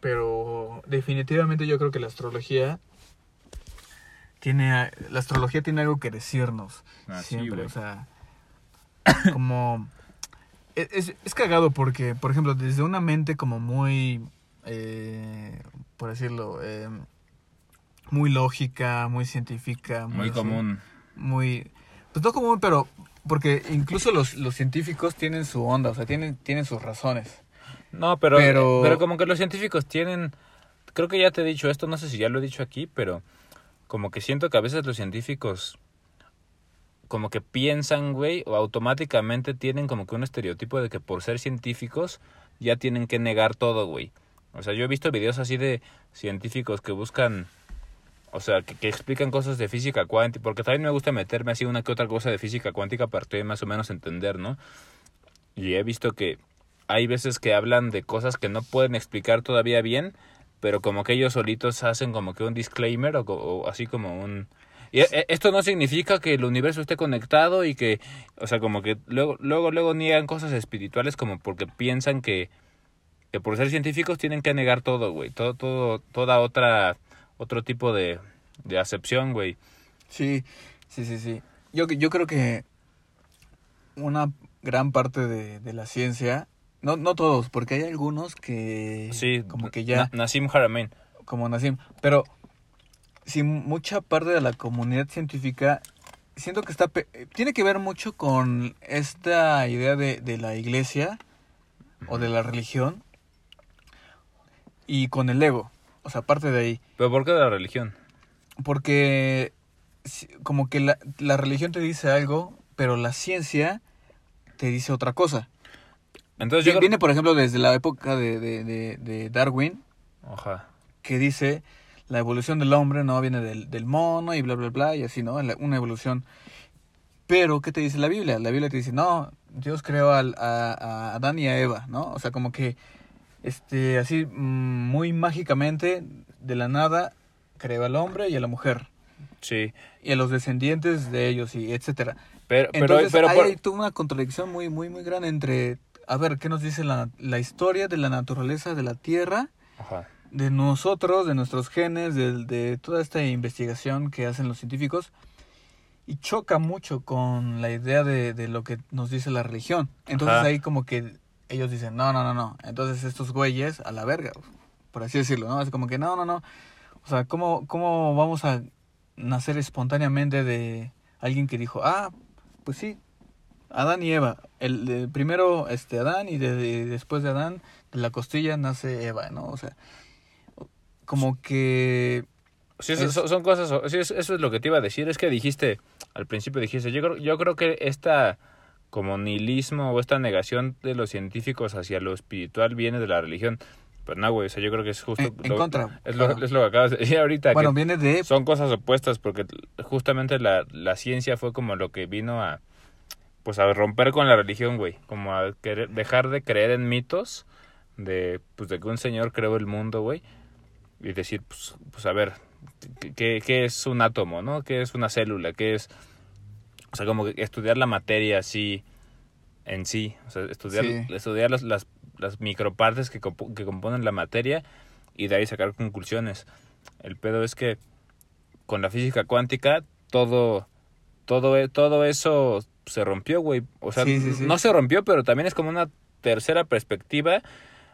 pero definitivamente yo creo que la astrología tiene la astrología tiene algo que decirnos Ah, siempre, o sea, como es, es, es cagado porque, por ejemplo, desde una mente como muy, eh, por decirlo, eh, muy lógica, muy científica, Muy común. muy, pues no común, pero porque incluso los, los científicos tienen su onda, o sea, tienen, tienen sus razones. No, pero, pero... Pero- como que los científicos tienen... Creo que ya te he dicho esto, no sé si ya lo he dicho aquí, pero como que siento que a veces los científicos como que piensan, güey, o automáticamente tienen como que un estereotipo de que por ser científicos ya tienen que negar todo, güey. O sea, yo he visto videos así de científicos que buscan, o sea, que, que explican cosas de física cuántica, porque también me gusta meterme así una que otra cosa de física cuántica para que más o menos entender, ¿no? Y he visto que hay veces que hablan de cosas que no pueden explicar todavía bien, pero como que ellos solitos hacen como que un disclaimer o, o así como un... Y e- esto no significa que el universo esté conectado y que, o sea, como que luego, luego, luego niegan cosas espirituales como porque piensan que, que por ser científicos tienen que negar todo, güey, todo, todo, toda otra, otro tipo de, de acepción, güey. Sí, sí, sí, sí. Yo, yo creo que una gran parte de, de la ciencia, no, no todos, porque hay algunos que Sí, como que ya, Na- Nassim Haramein. como Nassim, pero si mucha parte de la comunidad científica siento que está pe- tiene que ver mucho con esta idea de, de la iglesia o de la religión y con el ego, o sea, parte de ahí. ¿Pero por qué de la religión? Porque como que la, la religión te dice algo, pero la ciencia te dice otra cosa. Entonces yo creo- Viene, por ejemplo, desde la época de, de, de, de Darwin, Ajá. que dice la evolución del hombre no viene del, del mono y bla, bla, bla, y así, ¿no? Una evolución. Pero, ¿qué te dice la Biblia? La Biblia te dice, no, Dios creó al- a, a Adán y a Eva, ¿no? O sea, como que, este, así, mm, muy mágicamente, de la nada, creó al hombre y a la mujer. Sí. y a los descendientes de ellos y etcétera. Pero, pero, Entonces pero hay, por- hay una contradicción muy muy muy grande entre a ver qué nos dice la, la historia de la naturaleza de la Tierra, Ajá. de nosotros, de nuestros genes, de, de toda esta investigación que hacen los científicos y choca mucho con la idea de, de lo que nos dice la religión. Entonces Ajá. ahí como que ellos dicen, no, no, no, no. Entonces estos güeyes a la verga, por así decirlo, ¿no? Es como que no, no, no. O sea, ¿cómo, cómo vamos a nacer espontáneamente de alguien que dijo, ah, pues sí, Adán y Eva. El, de- primero este Adán y de- de- después de Adán, de la costilla nace Eva, ¿no? O sea, como que... Sí, eso- Es- son, son cosas, sí, eso, es lo que te iba a decir, es que dijiste, al principio dijiste, yo creo, yo creo que esta como nihilismo o esta negación de los científicos hacia lo espiritual viene de la religión. Pero no, güey, o sea, yo creo que es justo... En- contra, Es lo, es lo que acabas de decir ahorita, Bueno, que viene de... son cosas opuestas porque justamente la, la ciencia fue como lo que vino a pues a romper con la religión, güey, como a querer, dejar de creer en mitos de pues de que un señor creó el mundo, güey, y decir, pues, pues a ver, ¿qué, qué es un átomo, no? ¿Qué es una célula? ¿Qué es o sea, como que estudiar la materia así en sí, o sea, estudiar Sí. estudiar las, las las micropartes que, que componen la materia y de ahí sacar conclusiones. El pedo es que con la física cuántica todo todo todo eso se rompió, güey. O sea, Sí, sí, sí. no se rompió, pero también es como una tercera perspectiva.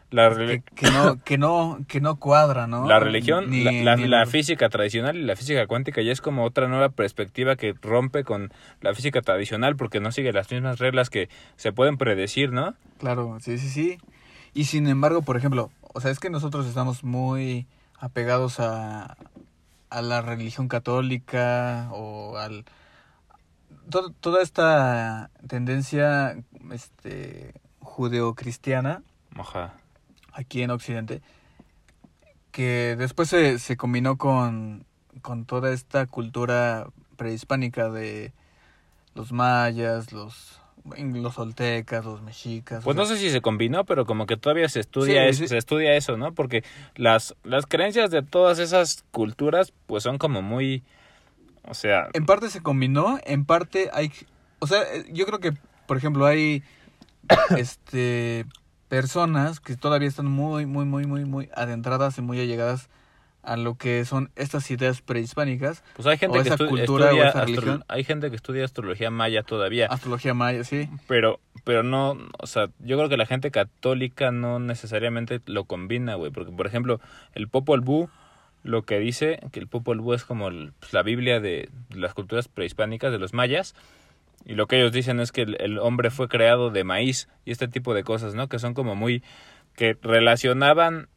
La, Que, que no, que, no, que no cuadra, ¿no? la religión, Ni- la, la- ni la el- física tradicional y la física cuántica ya es como otra nueva perspectiva que rompe con la física tradicional porque no sigue las mismas reglas que se pueden predecir, ¿no? Claro, sí, sí, sí. Y sin embargo, por ejemplo, o sea, es que nosotros estamos muy apegados a, a la religión católica o al... to- toda esta tendencia este, judeocristiana aquí en Occidente, que después se, se combinó con, con toda esta cultura prehispánica de los mayas, los, los oltecas, los mexicas. o Pues no sé si se combinó, pero como que todavía se estudia Sí, eso, sí. se estudia eso, ¿no? Porque las las creencias de todas esas culturas pues son como muy o sea, En parte se combinó, en parte hay... O sea, eh, yo creo que, por ejemplo, hay este personas que todavía están muy, muy, muy, muy, muy adentradas y muy allegadas a lo que son estas ideas prehispánicas. Pues hay gente o que esa cultura o estudia esa astro- religión. hay gente que estudia astrología maya todavía, Astrología maya, sí. pero pero no, o sea, yo creo que la gente católica no necesariamente lo combina, güey, porque por ejemplo, el Popol Vuh lo que dice que el Popol Vuh es como el- pues, la Biblia de, las culturas prehispánicas de los mayas. Y lo que ellos dicen es que el, el hombre fue creado de maíz y este tipo de cosas, ¿no? Que son como muy que relacionaban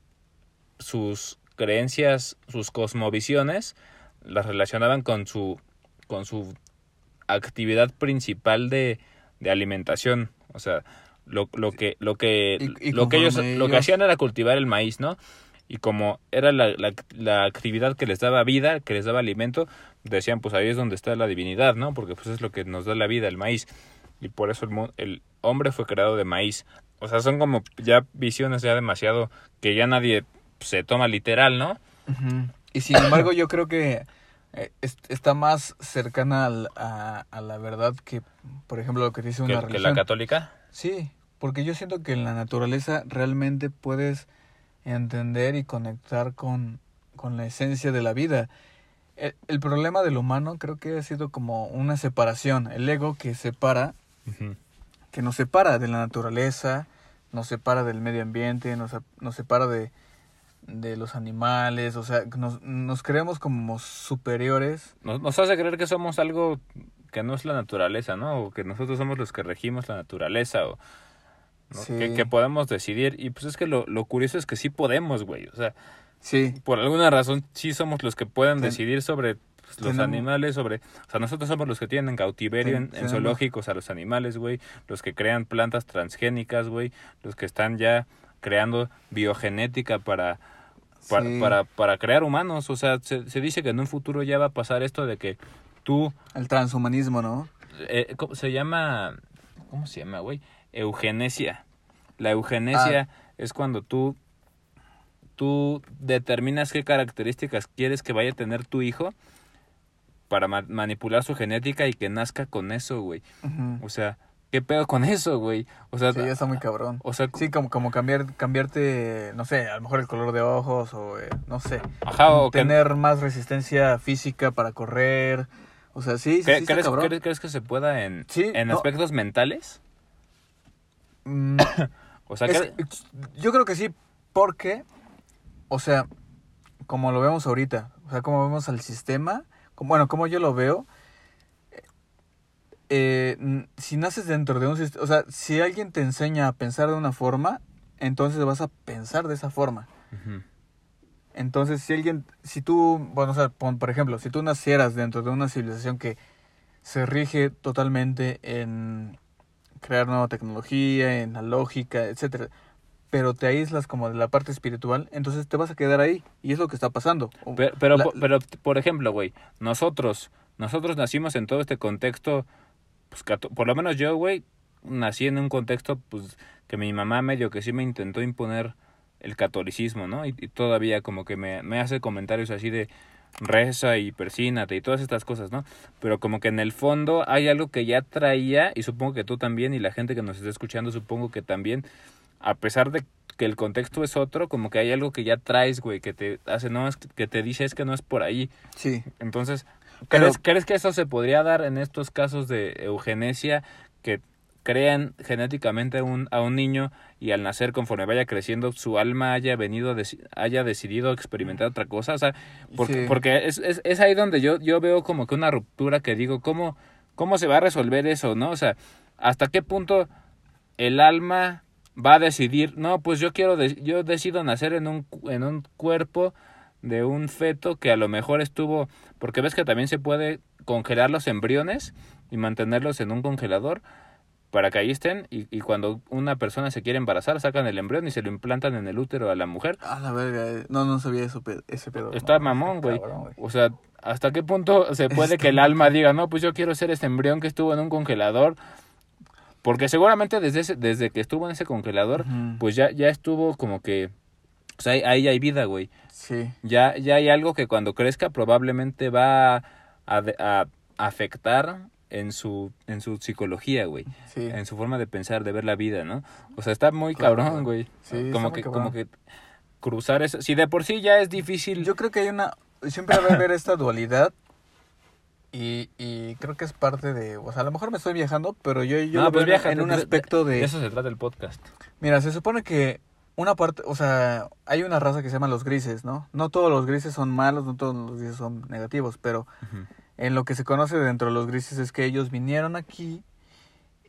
sus creencias, sus cosmovisiones, las relacionaban con su con su actividad principal de, de alimentación, o sea, lo, lo que lo que Y- y lo que ellos lo que hacían era cultivar el maíz, ¿no? Y como era la, la, la actividad que les daba vida, que les daba alimento, decían, pues ahí es donde está la divinidad, ¿no? Porque pues es lo que nos da la vida, el maíz. Y por eso el, el hombre fue creado de maíz. O sea, son como ya visiones ya demasiado que ya nadie se toma literal, ¿no? Y sin embargo, yo creo que eh, es- está más cercana al- a, a la verdad que, por ejemplo, lo que dice Que, una que religión. la católica. Sí, porque yo siento que en la naturaleza realmente puedes entender y conectar con, con la esencia de la vida. El, el problema del humano creo que ha sido como una separación, el ego que separa, que nos separa de la naturaleza, nos separa del medio ambiente, nos, nos separa de, de los animales, o sea, nos, nos creemos como superiores. Nos, nos hace creer que somos algo que no es la naturaleza, ¿no? O que nosotros somos los que regimos la naturaleza, o ¿no? Sí. que, que podemos decidir. Y pues es que lo, lo curioso es que sí podemos, güey. O sea, Sí, por alguna razón sí somos los que pueden Ten- decidir sobre pues, los tenemos- animales, sobre... O sea, nosotros somos los que tienen en cautiverio Ten- en, zoológicos a los animales, güey. Los que crean plantas transgénicas, güey. Los que están ya creando biogenética para... Para, Sí. para, para crear humanos, o sea, se, se dice que en un futuro ya va a pasar esto de que tú el transhumanismo, ¿no? eh, ¿cómo se llama, ¿cómo se llama, güey? Eugenesia. La eugenesia Ah. es cuando tú, tú determinas qué características quieres que vaya a tener tu hijo para ma- manipular su genética y que nazca con eso, güey. O sea, ¿qué pedo con eso, güey? O sea, Sí, ya está muy cabrón. o sea, Sí, como, como cambiar, cambiarte, no sé, a lo mejor el color de ojos o, eh, no sé, ajá, o que- tener más resistencia física para correr. O sea, sí, sí, sí ¿cre- está ¿crees, cabrón. crees- crees que se pueda en, Sí, en no. aspectos mentales? Mm, O sea, es- que, yo creo que sí, porque, o sea, como lo vemos ahorita, o sea, como vemos al sistema, como, bueno, como yo lo veo, eh, si naces dentro de un sistema, o sea, si alguien te enseña a pensar de una forma, entonces vas a pensar de esa forma. Entonces, si alguien, si tú, bueno, o sea, pon- por ejemplo, si tú nacieras dentro de una civilización que se rige totalmente en crear nueva tecnología, en la lógica, etcétera, pero te aíslas como de la parte espiritual, entonces te vas a quedar ahí y es lo que está pasando. Pero, pero, la- po- pero, por ejemplo, güey, nosotros, nosotros nacimos en todo este contexto, pues, por lo menos yo, güey, nací en un contexto, pues, que mi mamá medio que sí me intentó imponer el catolicismo, ¿no? Y, y todavía como que me, me hace comentarios así de reza y persínate y todas estas cosas, ¿no? Pero como que en el fondo hay algo que ya traía, y supongo que tú también, y la gente que nos está escuchando, supongo que también, a pesar de que el contexto es otro, como que hay algo que ya traes, güey, que te hace, no, es que te dice es que no es por ahí. sí, Entonces, Pero- ¿crees, ¿crees que eso se podría dar en estos casos de eugenesia que crean genéticamente a un, a un niño y al nacer, conforme vaya creciendo, su alma haya venido, haya decidido experimentar otra cosa? O sea, porque, Sí. porque es, es, es ahí donde yo, yo veo como que una ruptura que digo, ¿cómo, ¿cómo se va a resolver eso, no? O sea, ¿hasta qué punto el alma va a decidir, no, pues yo quiero, de- yo decido nacer en un, en un cuerpo de un feto que a lo mejor estuvo, porque ves que también se puede congelar los embriones y mantenerlos en un congelador para que ahí estén y, y cuando una persona se quiere embarazar sacan el embrión y se lo implantan en el útero a la mujer. a la verga, eh, no, no sabía eso, ese pedo. Está no, mamón, güey. O sea, ¿hasta qué punto se puede Está que el alma diga, no, pues yo quiero ser este embrión que estuvo en un congelador? Porque seguramente desde, ese, desde que estuvo en ese congelador, pues ya, ya estuvo como que... O sea, ahí- hay vida, güey. Sí, Ya, ya hay algo que cuando crezca probablemente va a, de- a afectar en su, en su psicología, güey. Sí. En su forma de pensar, de ver la vida, ¿no? O sea, está muy Claro. cabrón, güey. Sí, está como muy que, cabrón. como que cruzar eso. Si de por sí ya es difícil. Yo creo que hay una... Siempre va a haber esta dualidad y, y creo que es parte de... O sea, a lo mejor me estoy viajando, pero yo, yo No, lo pues veo en- un aspecto de de... eso se trata el podcast. Mira, se supone que una parte... O sea, hay una raza que se llama los grises, ¿no? No todos los grises son malos, no todos los grises son negativos, pero Ujú. En lo que se conoce dentro de los grises es que ellos vinieron aquí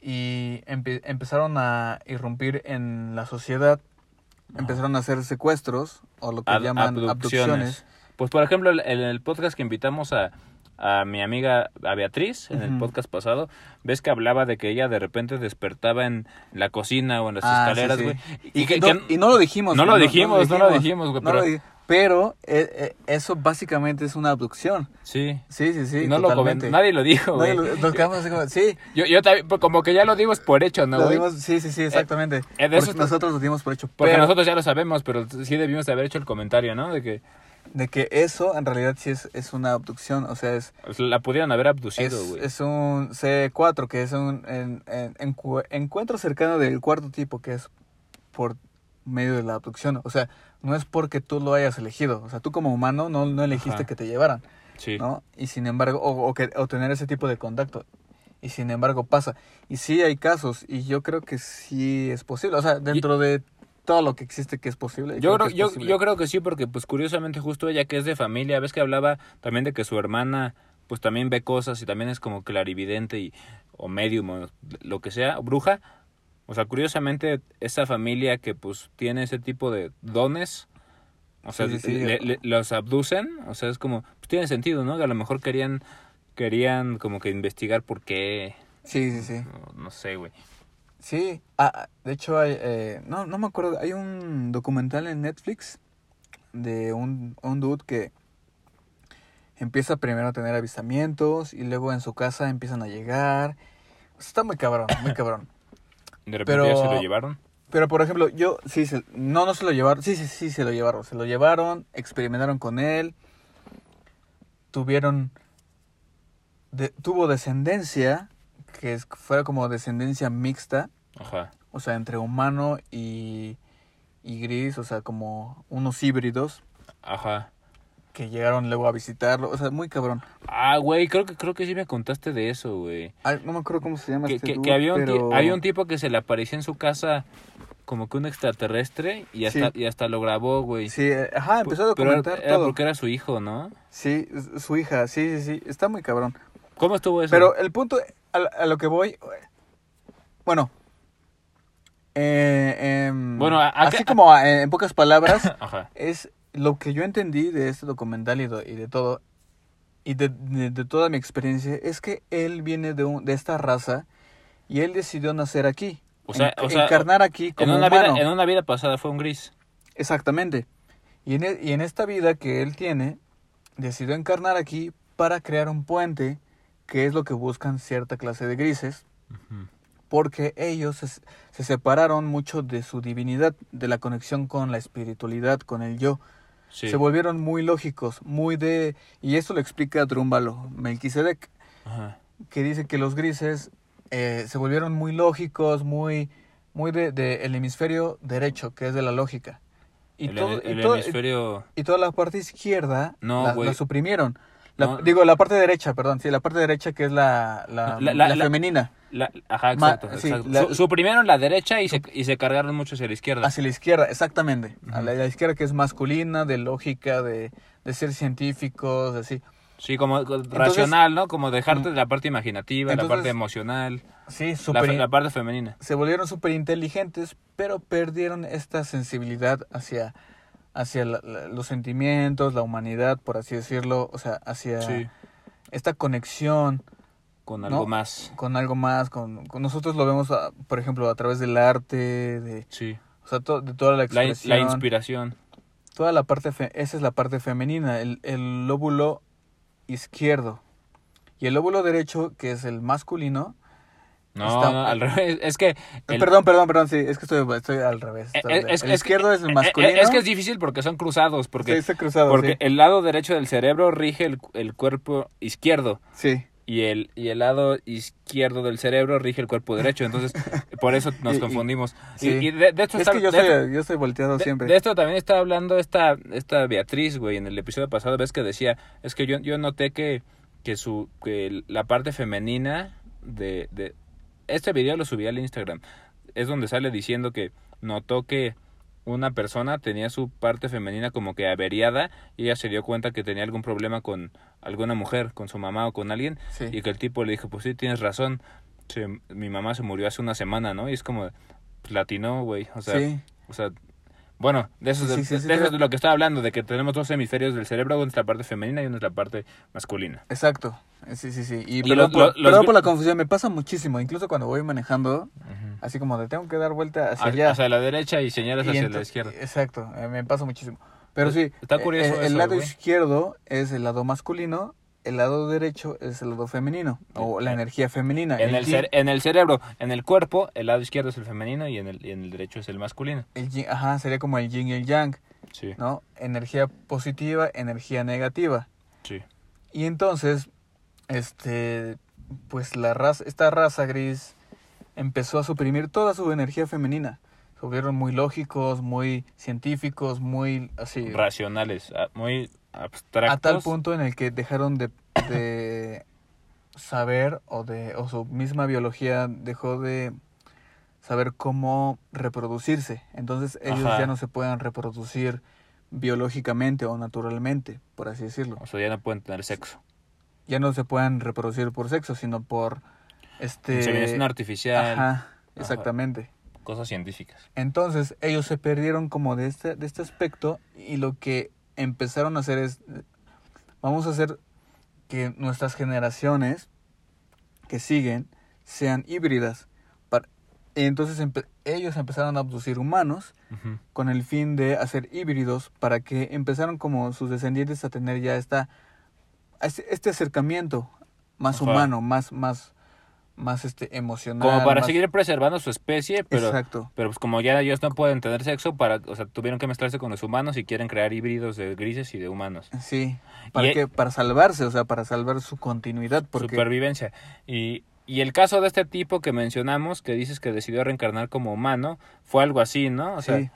y empe- empezaron a irrumpir en la sociedad, empezaron a hacer secuestros o lo que Ab- llaman abducciones. Pues por ejemplo, en el podcast que invitamos a, a mi amiga a Beatriz, en el podcast pasado, ves que hablaba de que ella de repente despertaba en la cocina o en las Ah, escaleras, sí. güey. Y, no, y no lo dijimos. No lo dijimos, no lo dijimos, güey, no pero- pero eh, eh, eso básicamente es una abducción. Sí. Sí, sí, sí. y no lo totalmente. comen- nadie lo dijo, Nadie güey. lo- nos quedamos así como, sí, Yo, yo también, pues, como que ya lo dimos por hecho, ¿no, lo güey? dimos, sí, sí, sí, exactamente. eh, de eso- nosotros lo dimos por hecho. Porque pero nosotros ya lo sabemos, pero sí debimos de haber hecho el comentario, ¿no? De que de que eso en realidad sí es, es una abducción, o sea, es, pues, la pudieran haber abducido, es, güey. es un C4, que es un en- en- encu- encuentro cercano del cuarto tipo, que es por medio de la abducción. O sea, no es porque tú lo hayas elegido. O sea, tú como humano no, no elegiste Ajá. que te llevaran. Sí. ¿no? Y sin embargo, o, o, que, o tener ese tipo de contacto. Y sin embargo pasa. Y sí hay casos, y yo creo que sí es posible. O sea, dentro de todo lo que existe que es posible. Yo creo, yo, posible. yo creo que sí, porque pues curiosamente justo ella que es de familia, ves que hablaba también de que su hermana pues también ve cosas y también es como clarividente y, o medium o lo que sea, bruja. O sea, curiosamente esa familia que pues tiene ese tipo de dones, o sea, Sí, sí, sí. le- le- los abducen, o sea, es como, pues tiene sentido, ¿no? A lo mejor querían, querían como que investigar por qué, Sí, sí, sí. no, no sé, güey. Sí, ah, ah, de hecho hay, eh, no, no me acuerdo, hay un documental en Netflix de un, un dude que empieza primero a tener avistamientos y luego en su casa empiezan a llegar. Está muy cabrón, muy cabrón. De repente ya se Pero- lo llevaron. Pero por ejemplo, yo sí, se, no, no se lo llevaron, sí, sí, sí, se lo llevaron, se lo llevaron, experimentaron con él, tuvieron, de, tuvo descendencia, que es, fuera como descendencia mixta, Ajá. o sea, entre humano y, y gris, o sea, como unos híbridos Ajá. Que llegaron luego a visitarlo, o sea, muy cabrón. Ah, güey, creo que creo que sí me contaste de eso, güey. Ay, no me acuerdo cómo se llama Que, este que, dude, que había, un pero- había un tipo que se le aparecía en su casa como que un extraterrestre y hasta, Sí. y hasta lo grabó, güey. Sí, eh, ajá, empezó a Pero era, documentar era todo. porque era su hijo, ¿no? Sí, su hija, sí, sí, sí, está muy cabrón. ¿Cómo estuvo eso? Pero el punto a, a lo que voy, bueno, eh, em, Bueno, a- a así como a- en pocas palabras, es lo que yo entendí de este documental y de, y de todo, y de, de- de toda mi experiencia, es que él viene de, un, de esta raza y él decidió nacer aquí, O sea, en- o sea, encarnar aquí En como una, humano. vida, en una vida pasada fue un gris. Exactamente. Y en, e- y en esta vida que él tiene, decidió encarnar aquí para crear un puente, que es lo que buscan cierta clase de grises, porque ellos se, se separaron mucho de su divinidad, de la conexión con la espiritualidad, con el yo. Sí. Se volvieron muy lógicos, muy de... Y esto lo explica Drúmbalo, Melquisedec, Ajá. que dice que los grises eh, se volvieron muy lógicos, muy, muy de, de el hemisferio derecho, que es de la lógica. Y el todo- el y todo- hemisferio... y toda la parte izquierda No, la suprimieron. La- No. Digo, la parte derecha, perdón, sí, la parte derecha que es la, la, La- la- la la- femenina, la- ajá, Ma- exacto. sí, exacto. la- Su- suprimieron la derecha y se, y se cargaron mucho hacia la izquierda. hacia la izquierda, exactamente. A la, la izquierda que es masculina, de lógica, de, de ser científicos, así. Sí, como racional, ¿no? Como dejarte de la parte imaginativa, la Entonces, parte emocional, Sí, la, in- la parte femenina. se volvieron súper inteligentes, pero perdieron esta sensibilidad hacia, hacia la- la- los sentimientos, la humanidad, por así decirlo, o sea, hacia Sí, esta conexión con ¿no? algo más. con algo más, con, con nosotros lo vemos, ah, por ejemplo, a través del arte, de, Sí. o sea, to- de toda la La, expresión, la inspiración. toda la parte, fe- esa es la parte femenina, el, el lóbulo izquierdo y el lóbulo derecho, que es el masculino, No, Está- no, al revés. Es que. el- perdón, perdón, perdón, sí, es que estoy, estoy al revés. eh, estoy- eh, es- el es- izquierdo es eh, el masculino, Es que es difícil porque son cruzados. Porque, sí, está cruzado, porque sí. el lado derecho del cerebro rige el, el cuerpo izquierdo. sí, y el, y el lado izquierdo del cerebro rige el cuerpo derecho. Entonces, por eso nos Y- y- confundimos. sí. Y, de, de hecho, Es está- que yo de hecho- soy, yo soy volteado de, siempre. de esto también estaba hablando esta, esta Beatriz, güey, en el episodio pasado, ves que decía, es que yo, yo noté que, que su, que la parte femenina de, de, este video lo subí al Instagram, es donde sale diciendo que notó que una persona tenía su parte femenina como que averiada y ella se dio cuenta que tenía algún problema con alguna mujer, con su mamá o con alguien, Sí. y que el tipo le dijo, pues sí, tienes razón, se- mi mamá se murió hace una semana, ¿no? Y es como, pues latinó, güey, o sea, sí. o sea, bueno, de eso, Sí, de, sí, sí, de eso es lo que estaba hablando, de que tenemos dos hemisferios del cerebro, uno es la parte femenina y uno es la parte masculina. Exacto. Eh, Sí, sí, sí. Y, Y perdón, los- por, los por la confusión, me pasa muchísimo. Incluso cuando voy manejando, así como de tengo que dar vuelta hacia allá. Hacia la derecha y señalas y hacia la izquierda. Exacto, eh, me pasa muchísimo. Pero sí, Está curioso eh, el lado güey. izquierdo es el lado masculino, el lado derecho es el lado femenino, o la energía femenina. En el, yin- cer- en el cerebro, en el cuerpo, el lado izquierdo es el femenino y en el, y en el derecho es el masculino. el yin- ajá, sería como el yin y el yang, Sí, ¿no? Energía positiva, energía negativa. sí. Y entonces, este, pues la raza, esta raza gris empezó a suprimir toda su energía femenina. Se volvieron muy lógicos, muy científicos, muy así. Racionales, ah, muy abstractos. A tal punto en el que dejaron de, de saber o de o su misma biología dejó de saber cómo reproducirse. Entonces ellos Ajá. ya no se pueden reproducir biológicamente o naturalmente, por así decirlo. O sea, ya no pueden tener sexo. Ya no se pueden reproducir por sexo, sino por este Inseminación artificial, Ajá, exactamente. cosas científicas. Entonces ellos se perdieron como de este, de este aspecto y lo que empezaron a hacer es, vamos a hacer que nuestras generaciones que siguen sean híbridas. Para- y entonces empe- ellos empezaron a abducir humanos con el fin de hacer híbridos para que empezaron como sus descendientes a tener ya esta, este este acercamiento más Ajá. humano, más, más, más este emocional. Como para más- seguir preservando su especie, pero Exacto. Pero pues como ya ellos no pueden tener sexo, para, o sea, tuvieron que mezclarse con los humanos y quieren crear híbridos de grises y de humanos. Sí, para Y- que para salvarse, o sea, para salvar su continuidad, porque Supervivencia. Y, y el caso de este tipo que mencionamos, que dices que decidió reencarnar como humano, fue algo así, ¿no? O sea, sí,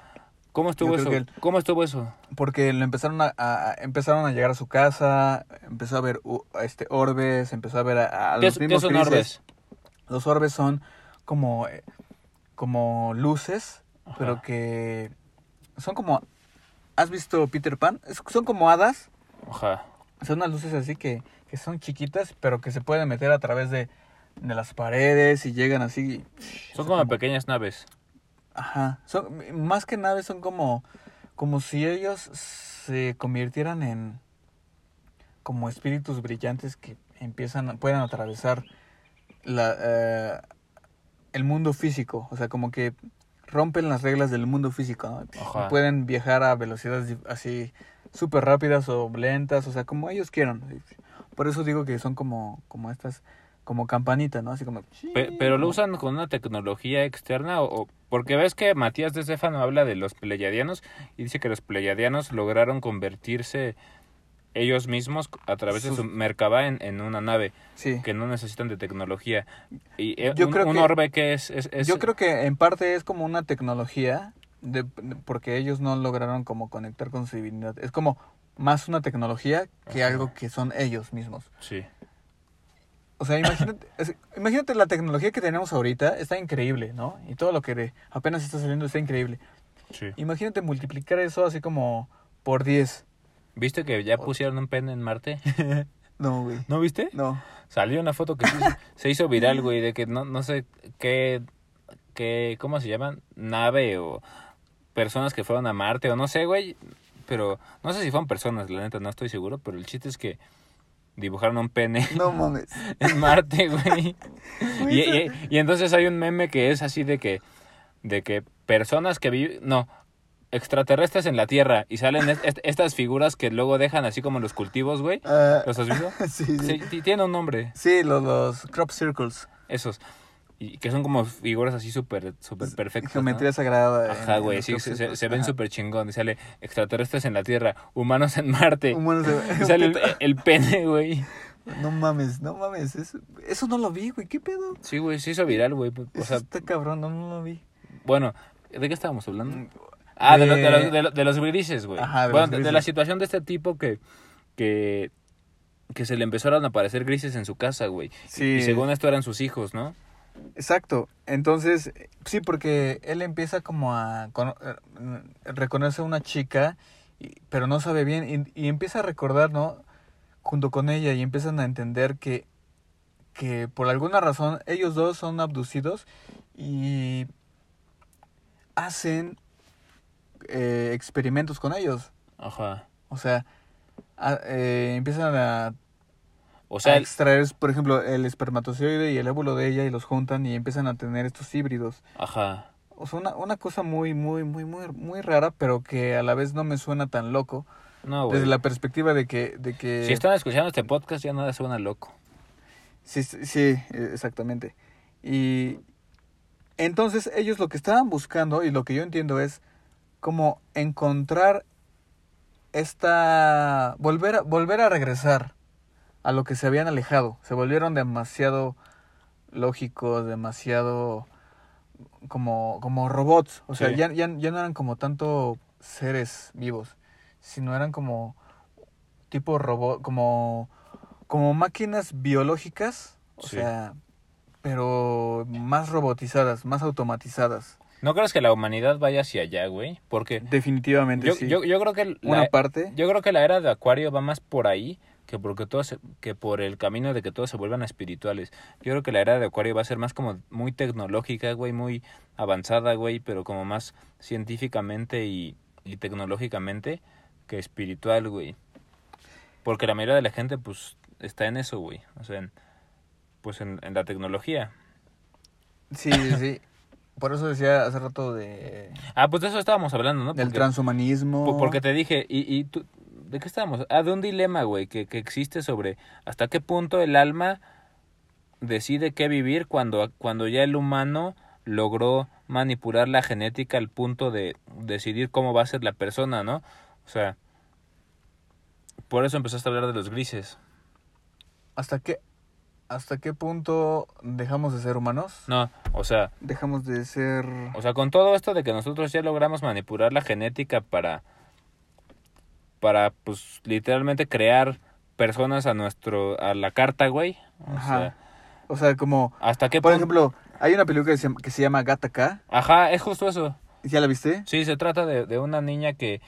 ¿cómo estuvo eso? ¿Cómo estuvo eso? porque lo empezaron a, empezaron a llegar a su casa, empezó a ver uh, este orbes, empezó a ver a, a ¿Qué, los qué mismos son grises. orbes? Los orbes son como eh, como luces, Ajá. pero que son como ¿Has visto Peter Pan? Es- son como hadas, Ajá. son unas luces así que, que son chiquitas, pero que se pueden meter a través de, de las paredes y llegan así. Son como pequeñas naves. Ajá, son, más que naves son como, como si ellos se convirtieran en como espíritus brillantes que empiezan, puedan atravesar la, eh, el mundo físico, o sea, como que rompen las reglas del mundo físico, ¿no? Ajá. Pueden viajar a velocidades así súper rápidas o lentas, o sea, como ellos quieran. Por eso digo que son como, como estas, como campanita, ¿no? Así como... Pe- pero lo usan con una tecnología externa o, o- porque ves que Matías de Stefano habla de los pleyadianos y dice que los pleyadianos lograron convertirse ellos mismos a través de su Merkabah en, en una nave Sí. que no necesitan de tecnología y eh, Yo un, creo un que- orbe que es, es, es- Yo creo que en parte es como una tecnología, de, de- porque ellos no lograron como conectar con su divinidad. Es como más una tecnología que Ajá. algo que son ellos mismos. sí O sea, imagínate, es- imagínate la tecnología que tenemos ahorita, está increíble, ¿no? Y todo lo que de- apenas está saliendo está increíble. sí Imagínate multiplicar eso así como por 10. Viste que ya pusieron un pene en Marte No, güey. ¿no viste? No. Salió una foto que se hizo, se hizo viral, güey, de que no, no sé qué, qué, ¿cómo se llaman? Nave o personas que fueron a Marte o no sé, güey. Pero no sé si fueron personas, la neta, no estoy seguro. Pero el chiste es que dibujaron un pene No mames. en Marte, güey. Y, y entonces hay un meme que es así de que, de que personas que viven, no, extraterrestres en la Tierra y salen est- est- estas figuras que luego dejan así como los cultivos, güey. Ah, ¿Los has visto? sí, sí. Tiene un nombre. Sí, los, los crop circles. Esos. Y que son como figuras así súper súper perfectas. ¿no? Geometría sagrada. en- Ajá, en güey, sí, se, se- circles. se ven súper chingón. Y sale extraterrestres en la Tierra, humanos en Marte. Humanos de- Y sale el, el pene, güey. No mames, no mames. Eso, eso no lo vi, güey. ¿Qué pedo? Sí, güey, se hizo viral, güey. O sea, está cabrón, no, no lo vi. bueno, ¿de qué estábamos hablando? Ah, de, De- los- de los, de, los- grises, güey. Ajá, de bueno, los de, la situación de este tipo que, que, que se le empezaron a aparecer grises en su casa, güey. Sí. Y según esto eran sus hijos, ¿no? Exacto. Entonces, sí, porque él empieza como a cono- eh, reconoce a una chica, y- pero no sabe bien, y, y empieza a recordar, ¿no? Junto con ella, y empiezan a entender que, que por alguna razón ellos dos son abducidos y hacen eh, experimentos con ellos. Ajá. O sea, a- eh, empiezan a O sea, a el- extraer, por ejemplo, el espermatozoide y el óvulo de ella y los juntan y empiezan a tener estos híbridos. ajá. O sea, una, una cosa muy, muy, muy, muy, muy rara, pero que a la vez no me suena tan loco. No, güey. Desde la perspectiva de que... De que Si están escuchando este podcast ya nada suena loco. Sí, sí, eh, exactamente. Y entonces ellos lo que estaban buscando y lo que yo entiendo es como encontrar esta... Volver a, volver a regresar a lo que se habían alejado. Se volvieron demasiado lógicos, demasiado como, como robots. O sea, Sí. ya, ya, ya no eran como tanto seres vivos, sino eran como tipo robot, como, como máquinas biológicas, o Sí. sea, pero más robotizadas, más automatizadas. ¿No crees que la humanidad vaya hacia allá, güey? Porque Definitivamente, yo, sí. yo, yo creo que Una la, parte, yo creo que la era de Acuario va más por ahí que porque todo se- que por el camino de que todos se vuelvan espirituales. Yo creo que la era de Acuario va a ser más como muy tecnológica, güey, muy avanzada, güey, pero como más científicamente y, y tecnológicamente que espiritual, güey. Porque la mayoría de la gente, pues, está en eso, güey. O sea, en- pues en, en la tecnología. sí, sí, sí. Por eso decía hace rato de Ah, pues de eso estábamos hablando, ¿no? del transhumanismo. Po- Porque te dije, y, y tú, ¿de qué estábamos? Ah, de un dilema, güey, que, que existe sobre hasta qué punto el alma decide qué vivir cuando, cuando ya el humano logró manipular la genética al punto de decidir cómo va a ser la persona, ¿no? O sea, por eso empezaste a hablar de los grises. ¿Hasta qué, ¿Hasta qué punto dejamos de ser humanos? No, o sea, Dejamos de ser... O sea, con todo esto de que nosotros ya logramos manipular la genética para, para, pues, literalmente crear personas a nuestro, a la carta, güey. O Ajá. sea, O sea, como... hasta qué Por punto- ejemplo, hay una película que se, llama- que se llama Gattaca. Ajá, es justo eso. ¿Ya la viste? Sí, se trata de, de una niña que,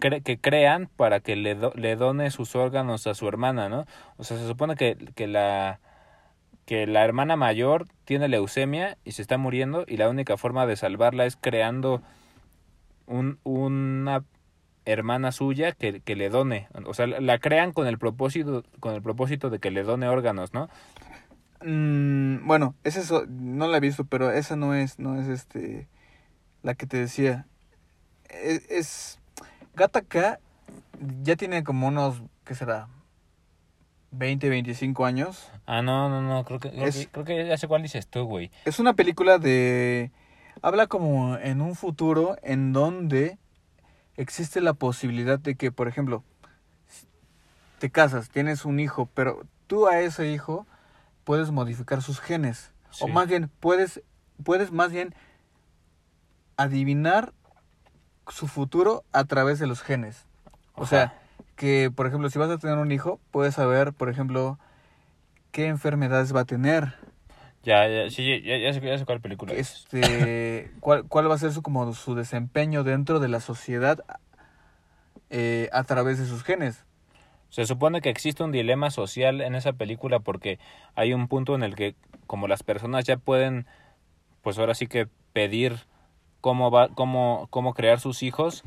que crean para que le, do- le done sus órganos a su hermana, ¿no? O sea, se supone que, que la que la hermana mayor tiene leucemia y se está muriendo y la única forma de salvarla es creando un, una hermana suya que, que le done, o sea, la- crean con el propósito con el propósito de que le done órganos, ¿no? Mm, bueno, es eso, no la he visto, pero esa no es, no es este, la que te decía. Es, es Gattaca ya tiene como unos, ¿qué será? 20, 25 años. Ah, no, no, no, creo que creo, Es- que, creo que ya sé cuál dices tú, güey. Es una película de... Habla como en un futuro en donde existe la posibilidad de que, por ejemplo, te casas, tienes un hijo, pero tú a ese hijo puedes modificar sus genes. O más bien, puedes, puedes más bien adivinar su futuro a través de los genes. O Ajá. sea, que, por ejemplo, si vas a tener un hijo, puedes saber, por ejemplo, qué enfermedades va a tener. Ya, ya, sí, ya, ya sé, ya sé cuál película es. este cuál, cuál va a ser su como su desempeño dentro de la sociedad eh, a través de sus genes Se supone que existe un dilema social en esa película porque hay un punto en el que como las personas ya pueden, pues ahora sí que pedir cómo va, cómo, cómo crear sus hijos,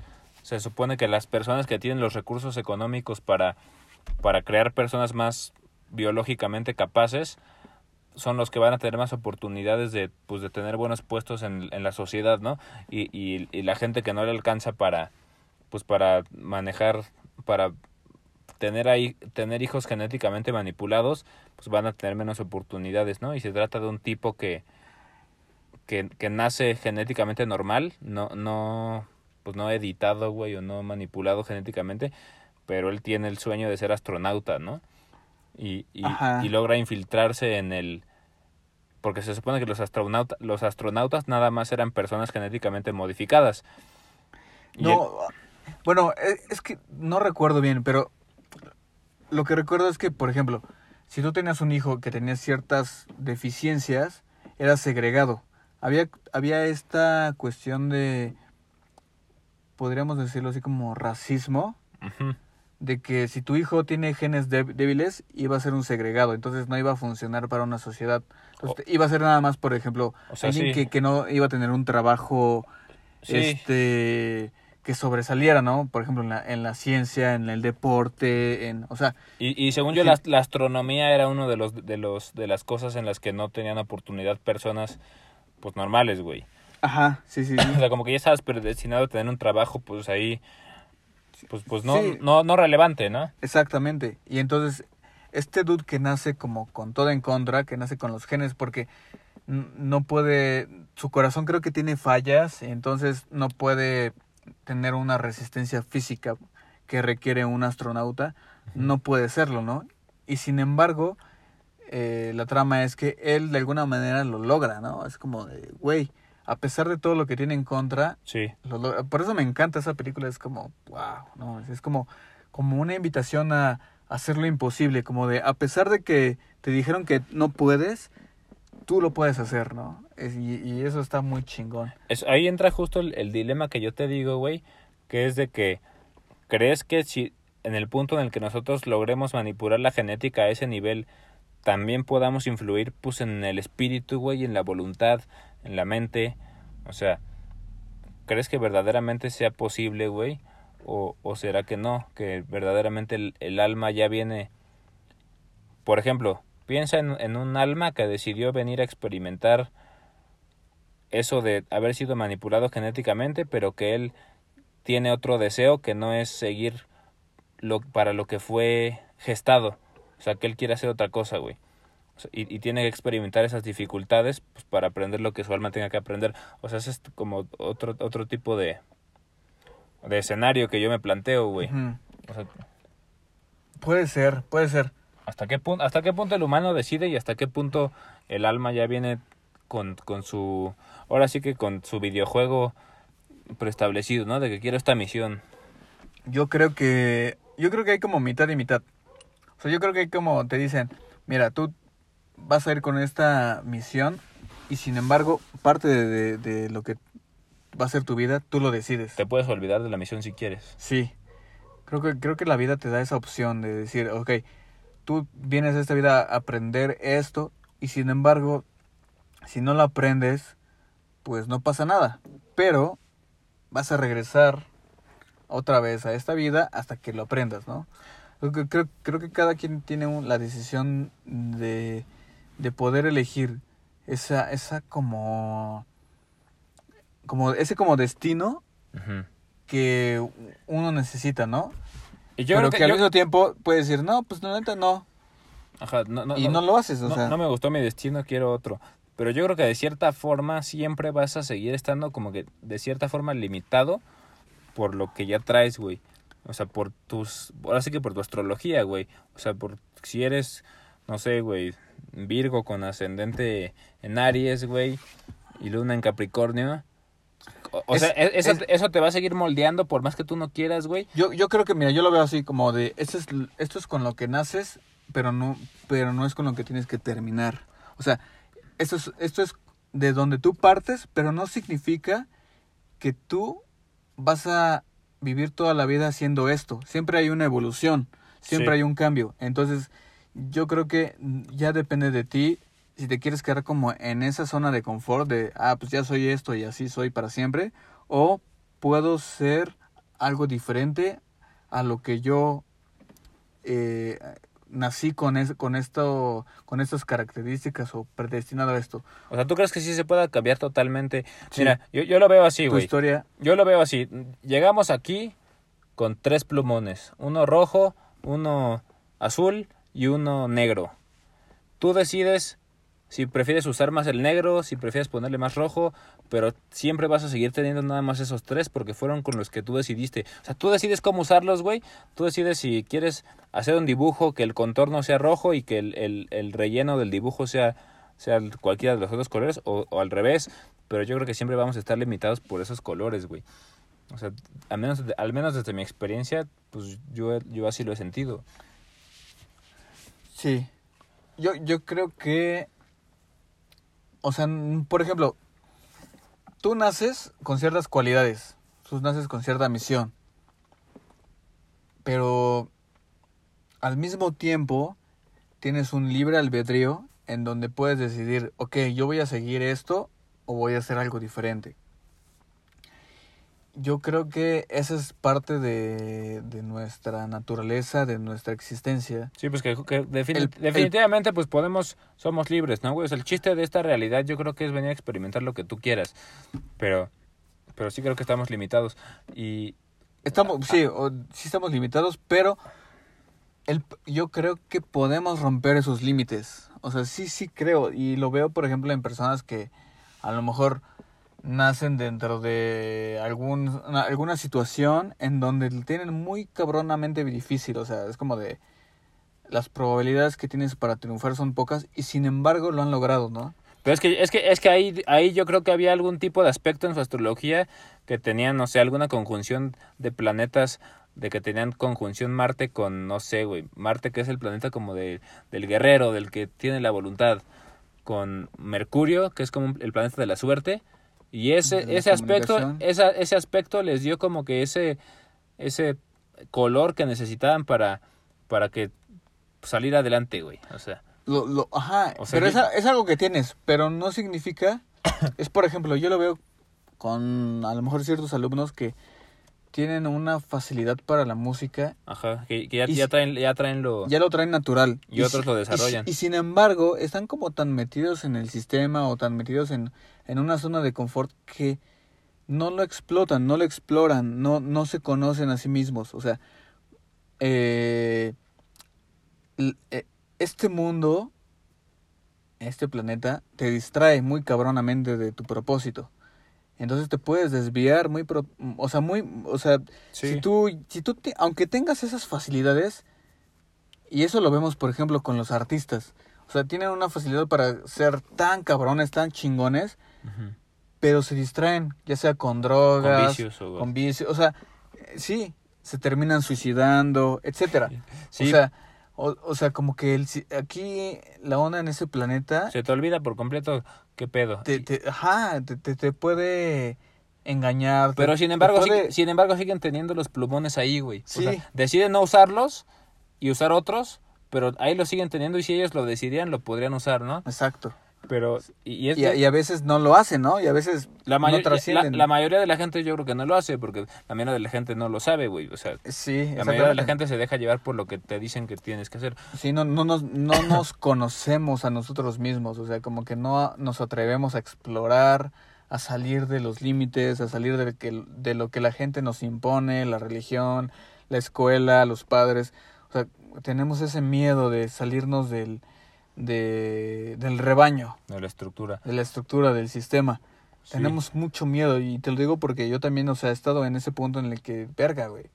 se supone que las personas que tienen los recursos económicos para, para crear personas más biológicamente capaces son los que van a tener más oportunidades de, pues, de tener buenos puestos en, en la sociedad, ¿no? Y, y, y la gente que no le alcanza para, pues para manejar, para tener ahí, tener hijos genéticamente manipulados, pues van a tener menos oportunidades, ¿no? Y se trata de un tipo que, que, que nace genéticamente normal, no, no, pues no editado, güey, o no manipulado genéticamente, pero él tiene el sueño de ser astronauta, ¿no? y, y, y logra infiltrarse en el... Porque se supone que los, astronautas los astronautas nada más eran personas genéticamente modificadas. Y No, bueno, e- es que no recuerdo bien, pero lo que recuerdo es que, por ejemplo, si tú tenías un hijo que tenía ciertas deficiencias, era segregado. Había, había esta cuestión de, podríamos decirlo así como racismo, de que si tu hijo tiene genes dé- débiles, iba a ser un segregado, entonces no iba a funcionar para una sociedad. Entonces, iba a ser nada más, por ejemplo, O sea, alguien sí. que, que no iba a tener un trabajo Sí. este que sobresaliera, ¿no? Por ejemplo, en la, en la ciencia, en el deporte, en, o sea, Y, y según yo, Sí. la, la astronomía era uno de los, de los de las cosas en las que no tenían oportunidad personas pues normales, güey. Ajá, sí, sí, sí. O sea, como que ya estabas predestinado a tener un trabajo, pues ahí, pues, pues no, Sí. no, no relevante, ¿no? Exactamente. Y entonces, este dude que nace como con todo en contra, que nace con los genes, porque no puede, su corazón creo que tiene fallas, y entonces no puede tener una resistencia física que requiere un astronauta, no puede serlo, ¿no? Y sin embargo, eh, la trama es que él de alguna manera lo logra, ¿no? Es como de, güey, a pesar de todo lo que tiene en contra, Sí. lo logra. Por eso me encanta esa película, es como, wow, no, es como, como una invitación a hacer lo imposible, como de, a pesar de que te dijeron que no puedes, tú lo puedes hacer, ¿no? Es- y, y eso está muy chingón. Es, ahí entra justo el, el dilema que yo te digo, güey, que es de que crees que si en el punto en el que nosotros logremos manipular la genética a ese nivel, también podamos influir pues en el espíritu, güey, en la voluntad, en la mente, o sea, ¿crees que verdaderamente sea posible, güey? O, o será que no, que verdaderamente el, el alma ya viene... Por ejemplo, piensa en, un alma que decidió venir a experimentar eso de haber sido manipulado genéticamente, pero que él tiene otro deseo que no es seguir lo, para lo que fue gestado. O sea, que él quiere hacer otra cosa, güey. Y, y tiene que experimentar esas dificultades pues, para aprender lo que su alma tenga que aprender. O sea, ese es como otro, otro tipo de, de escenario que yo me planteo, güey. Ujú. O sea, Puede ser, puede ser. ¿hasta qué, punto, ¿hasta qué punto el humano decide y hasta qué punto el alma ya viene con, con su... Ahora sí que con su videojuego preestablecido, ¿no? De que quiero esta misión. Yo creo que, yo creo que hay como mitad y mitad. O sea, yo creo que hay como te dicen, mira, tú vas a ir con esta misión y sin embargo, parte de, de- de lo que va a ser tu vida, tú lo decides. Te puedes olvidar de la misión si quieres. Sí. Creo que, creo que la vida te da esa opción de decir, ok, tú vienes a esta vida a aprender esto y sin embargo, si no lo aprendes, pues no pasa nada. Pero vas a regresar otra vez a esta vida hasta que lo aprendas, ¿no? Creo que, creo, creo que cada quien tiene un- la decisión de, de poder elegir esa, esa como, como, ese como destino que uno necesita, ¿no? Y yo Pero creo que, que, al yo- mismo tiempo puedes decir, no, pues neta no. Ajá, no, no, y no, lo haces, o no- sea. no me gustó mi destino, quiero otro. Pero yo creo que de cierta forma siempre vas a seguir estando como que de cierta forma limitado por lo que ya traes, güey. O sea, por tus... Ahora sí que por tu astrología, güey. O sea, por si eres, no sé, güey, Virgo con ascendente en Aries, güey, y Luna en Capricornio. O, o Es- sea, e- eso, es- eso te va a seguir moldeando por más que tú no quieras, güey. Yo, yo creo que, mira, yo lo veo así como de, esto es, esto es con lo que naces, pero no, pero no es con lo que tienes que terminar. O sea, esto es, esto es de donde tú partes, pero no significa que tú vas a vivir toda la vida haciendo esto. Siempre hay una evolución, siempre Sí. hay un cambio. Entonces, yo creo que ya depende de ti si te quieres quedar como en esa zona de confort de, ah, pues ya soy esto y así soy para siempre, o puedo ser algo diferente a lo que yo eh, nací con, es, con, esto, con estas características o predestinado a esto. O sea, ¿tú crees que sí se pueda cambiar totalmente? Sí. Mira, yo, yo lo veo así, tu güey. historia, Yo lo veo así. Llegamos aquí con tres plumones. Uno rojo, uno azul y uno negro. Tú decides si prefieres usar más el negro, si prefieres ponerle más rojo, pero siempre vas a seguir teniendo nada más esos tres porque fueron con los que tú decidiste. O sea, tú decides cómo usarlos, güey. Tú decides si quieres hacer un dibujo que el contorno sea rojo y que el, el, el relleno del dibujo sea, sea cualquiera de los otros colores o, al revés, pero yo creo que siempre vamos a estar limitados por esos colores, güey. O sea, al menos, al menos desde mi experiencia, pues yo, yo así lo he sentido. Sí. Yo, yo creo que. O sea, por ejemplo, tú naces con ciertas cualidades. Tú naces con cierta misión. Pero al mismo tiempo tienes un libre albedrío en donde puedes decidir, ok, yo voy a seguir esto o voy a hacer algo diferente. Yo creo que esa es parte de, de nuestra naturaleza, de nuestra existencia. Sí, pues que, que defini- El- el- definitivamente pues podemos, somos libres, ¿no, güey? O sea, el chiste de esta realidad yo creo que es venir a experimentar lo que tú quieras, pero, pero sí creo que estamos limitados y Estamos, sí, o- sí estamos limitados, pero el, yo creo que podemos romper esos límites. O sea, sí, sí creo. Y lo veo, por ejemplo, en personas que a lo mejor nacen dentro de algún, una- alguna situación en donde tienen muy cabronamente difícil. O sea, es como de las probabilidades que tienes para triunfar son pocas y sin embargo lo han logrado, ¿no? Pero es que, es que, es que ahí, ahí yo creo que había algún tipo de aspecto en su astrología que tenían, no sé, alguna conjunción de planetas, de que tenían conjunción Marte con, no sé, güey, Marte que es el planeta como de, del guerrero, del que tiene la voluntad, con Mercurio, que es como el planeta de la suerte, y ese, ese aspecto, esa, ese aspecto les dio como que ese, ese color que necesitaban para, para que salir adelante, güey, o sea. Lo, lo, ajá, O sea, pero yo- es, es algo que tienes, pero no significa, es por ejemplo, yo lo veo con a lo mejor ciertos alumnos que tienen una facilidad para la música, Ajá, que, que ya, Y ya traen, ya traen lo... ya lo traen natural. Y otros lo y desarrollan. si- Y, sin embargo, están como tan metidos en el sistema o tan metidos en, en una zona de confort que no lo explotan, no lo exploran, no, no se conocen a sí mismos. O sea, eh, eh, este mundo, este planeta, te distrae muy cabronamente de tu propósito. Entonces te puedes desviar muy, pro- o sea, muy, o sea, Sí. si tú, si tú, te- aunque tengas esas facilidades, y eso lo vemos, por ejemplo, con los artistas, o sea, tienen una facilidad para ser tan cabrones, tan chingones, Pero se distraen, ya sea con drogas, Con vicios o... con vicios, o sea, eh, sí, se terminan suicidando, etcétera. Sí, O sea, o, o sea, como que el, aquí la onda en ese planeta se te olvida por completo qué pedo. te, te- ajá, te, te, te puede engañar. Pero sin embargo, puede- sin embargo siguen teniendo los plumones ahí, güey. O Sí. sea, deciden no usarlos y usar otros, pero ahí los siguen teniendo y si ellos lo decidían lo podrían usar, ¿no? Exacto. Pero y, y es Y, a- que y a veces no lo hacen, ¿no? Y a veces la, no trascienden. la, la mayoría de la gente yo creo que no lo hace porque la mayoría de la gente no lo sabe, güey. O sea, Sí, la mayoría de la gente se deja llevar por lo que te dicen que tienes que hacer. Sí, no, no, nos, no nos conocemos a nosotros mismos, o sea, como que no nos atrevemos a explorar, a salir de los límites, a salir de, que, de lo que la gente nos impone, la religión, la escuela, los padres. O sea, tenemos ese miedo de salirnos del, de, del rebaño, de la estructura. de la estructura del sistema. Sí. Tenemos mucho miedo y te lo digo porque yo también, o sea, he estado en ese punto en el que, verga, güey.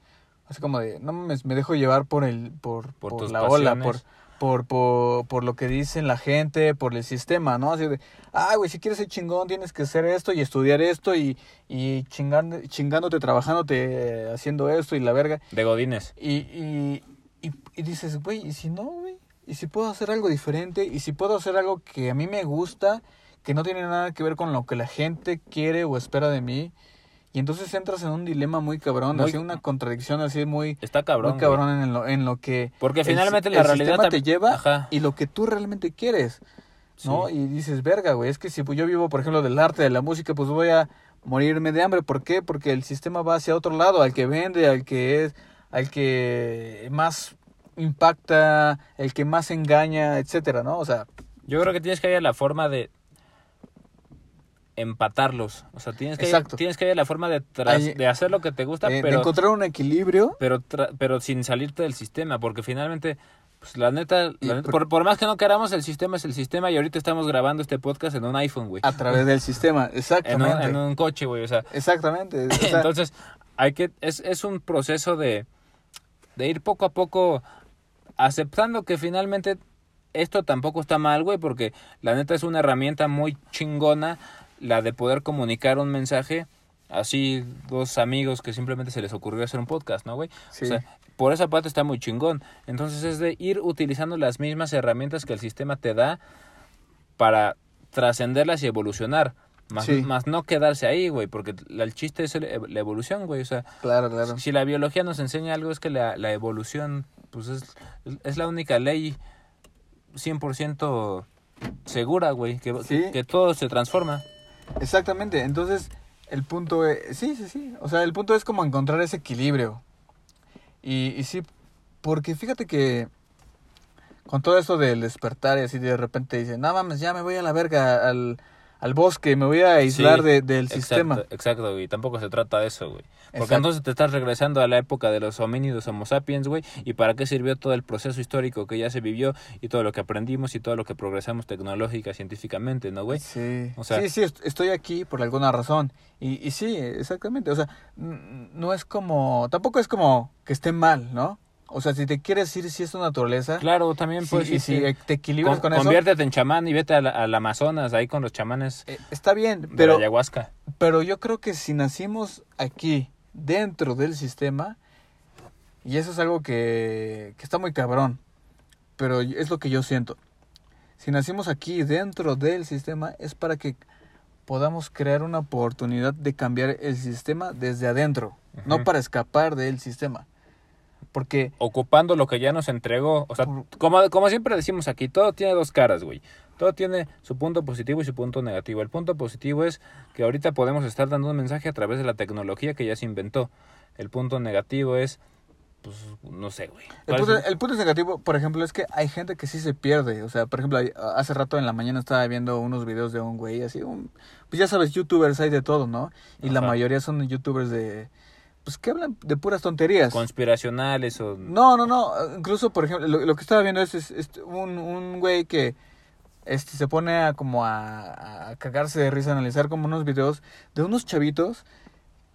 Así como de, no mames, me dejo llevar por el, por, Por la ola, por, por, por, por lo que dicen la gente, por el sistema, ¿no? Así de, ah, güey, si quieres ser chingón tienes que hacer esto y estudiar esto y, y chingando, chingándote, trabajándote, eh, haciendo esto y la verga. De Godines. Y, y, y, y dices, güey, ¿y si no, güey? ¿Y si puedo hacer algo diferente? ¿Y si puedo hacer algo que a mí me gusta, que no tiene nada que ver con lo que la gente quiere o espera de mí? Y entonces entras en un dilema muy cabrón, Muy- así una contradicción así muy, Está cabrón. muy cabrón en lo, en lo que Porque el finalmente si- la el realidad sistema te lleva Ajá. y lo que tú realmente quieres, ¿no? Sí. Y dices, verga, güey, es que si yo vivo, por ejemplo, del arte, de la música, pues voy a morirme de hambre. ¿Por qué? Porque el sistema va hacia otro lado, al que vende, al que es, al que más impacta, el que más engaña, etcétera, ¿no? O sea, Yo creo que tienes que hallar la forma de empatarlos. O sea, tienes que, Exacto. tienes que hallar la forma de, tras- de hacer lo que te gusta, eh, de pero, encontrar un equilibrio. pero, tra- pero sin salirte del sistema. Porque finalmente, pues la neta, la Y neta, por- por, más que no queramos, el sistema es el sistema. Y ahorita estamos grabando este podcast en un iPhone, güey. A través del sistema, En un, exactamente. en un coche, güey. O sea, Exactamente. o sea, entonces, hay que, es, es un proceso de, de ir poco a poco aceptando que finalmente esto tampoco está mal, güey, porque la neta es una herramienta muy chingona la de poder comunicar un mensaje así dos amigos que simplemente se les ocurrió hacer un podcast, ¿no, güey? Sí. O sea, por esa parte está muy chingón. Entonces es de ir utilizando las mismas herramientas que el sistema te da para trascenderlas y evolucionar. Más, Sí. más no quedarse ahí, güey, porque el chiste es el- la evolución, güey. O sea, Claro, claro. si la biología nos enseña algo es que la, la evolución, pues es, es la única ley 100% segura, güey, que, Sí. que todo se transforma. Exactamente, entonces el punto es, sí, sí, sí, o sea, el punto es como encontrar ese equilibrio. Y, y sí, porque fíjate que con todo esto del despertar y así de repente dicen, no mames, ya me voy a la verga al, al bosque, me voy a aislar Sí, de- del exacto, sistema. Exacto, güey. Tampoco se trata de eso, güey. Porque Exacto. entonces te estás regresando a la época de los homínidos homo sapiens, güey. ¿Y para qué sirvió todo el proceso histórico que ya se vivió y todo lo que aprendimos y todo lo que progresamos tecnológica, científicamente, ¿no, güey? Sí, O sea- sí, sí, est- estoy aquí por alguna razón. Y, y sí, exactamente, o sea, no es como, tampoco es como que esté mal, ¿no? O sea, si te quieres ir si es tu naturaleza, Claro, también sí, pues y si te equilibras con, eso, Conviértete en chamán y vete al, Amazonas, ahí con los chamanes eh, está bien, de la pero, ayahuasca. pero yo creo que si nacimos aquí, dentro del sistema, y eso es algo que, que está muy cabrón, pero es lo que yo siento. Si nacimos aquí, dentro del sistema, es para que podamos crear una oportunidad de cambiar el sistema desde adentro, no para escapar del sistema. Porque ocupando lo que ya nos entregó. O sea, como, como siempre decimos aquí, todo tiene dos caras, güey. Todo tiene su punto positivo y su punto negativo. El punto positivo es que ahorita podemos estar dando un mensaje a través de la tecnología que ya se inventó. El punto negativo es, pues, no sé, güey. El ¿Cuál punto, el punto negativo, por ejemplo, es que hay gente que sí se pierde. O sea, por ejemplo, hace rato en la mañana estaba viendo unos videos de un güey así, un, pues ya sabes, youtubers hay de todo, ¿no? Y la mayoría son youtubers de, pues que hablan de puras tonterías. Conspiracionales o... No, no, no. Incluso, por ejemplo, lo, lo que estaba viendo es, es- es un, un güey que este, se pone a como a, a cagarse de risa, a analizar como unos videos de unos chavitos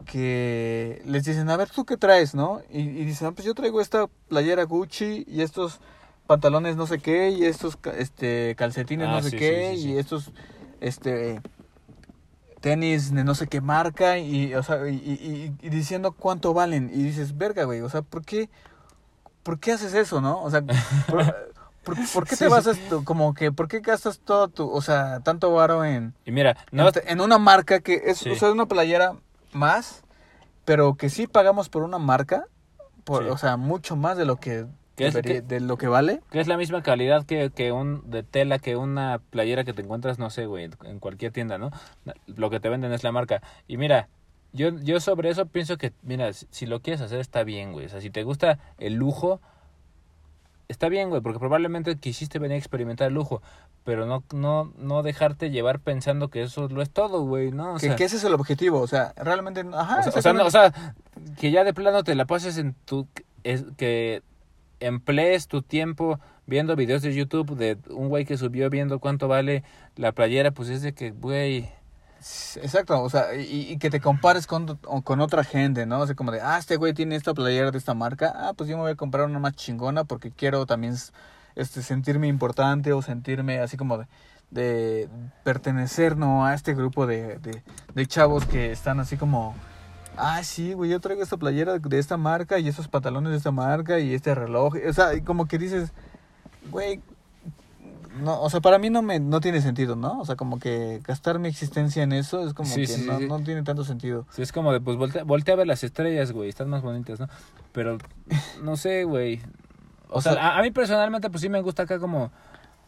que les dicen, a ver, ¿tú qué traes, no? Y, y dicen, "Ah, pues yo traigo esta playera Gucci y estos pantalones no sé qué y estos este calcetines Ah, no sé sí, qué sí, sí, sí. y estos este tenis de no sé qué marca y o sea y, y- y- diciendo cuánto valen y dices verga güey o sea por qué por qué haces eso no o sea por, por- por qué te Sí, vas como que por qué gastas todo tu o sea tanto varo en Y mira, no, en, en una marca que es Sí. o sea una playera más pero que sí pagamos por una marca por Sí. o sea mucho más de lo que, Que es que- de lo que vale que es la misma calidad que, que un de tela que una playera que te encuentras, no sé, güey, en- cualquier tienda, ¿no? Lo que te venden es la marca. Y mira, yo, yo sobre eso pienso que, mira, si, si lo quieres hacer está bien, güey. O sea, si te gusta el lujo, está bien, güey, porque probablemente quisiste venir a experimentar el lujo, pero no, no, no dejarte llevar pensando que eso lo es todo, güey, ¿no? O que, sea, que ese es el objetivo o sea realmente ajá o sea, o sea, no, o sea, que ya de plano te la pases en tu... Es, que emplees tu tiempo viendo videos de YouTube de un güey que subió viendo cuánto vale la playera, pues es de que, güey... Exacto, o sea, y, que te compares con, con otra gente, ¿no? O sea, como de, ah, este güey tiene esta playera de esta marca, ah, pues yo me voy a comprar una más chingona porque quiero también este, sentirme importante o sentirme así como de, de pertenecer, ¿no? A este grupo de, de, de chavos que están así como, ah, sí, güey, yo traigo esta playera de esta marca y esos pantalones de esta marca y este reloj, o sea, como que dices, güey, no, o sea, para mí no me no tiene sentido, ¿no? O sea, como que gastar mi existencia en eso es como Sí, que sí, no, sí. no tiene tanto sentido. Sí, es como de, pues voltea, voltea a ver las estrellas, güey, están más bonitas, ¿no? Pero, no sé, güey. O, O sea, sea- a, a mí personalmente, pues sí me gusta acá como,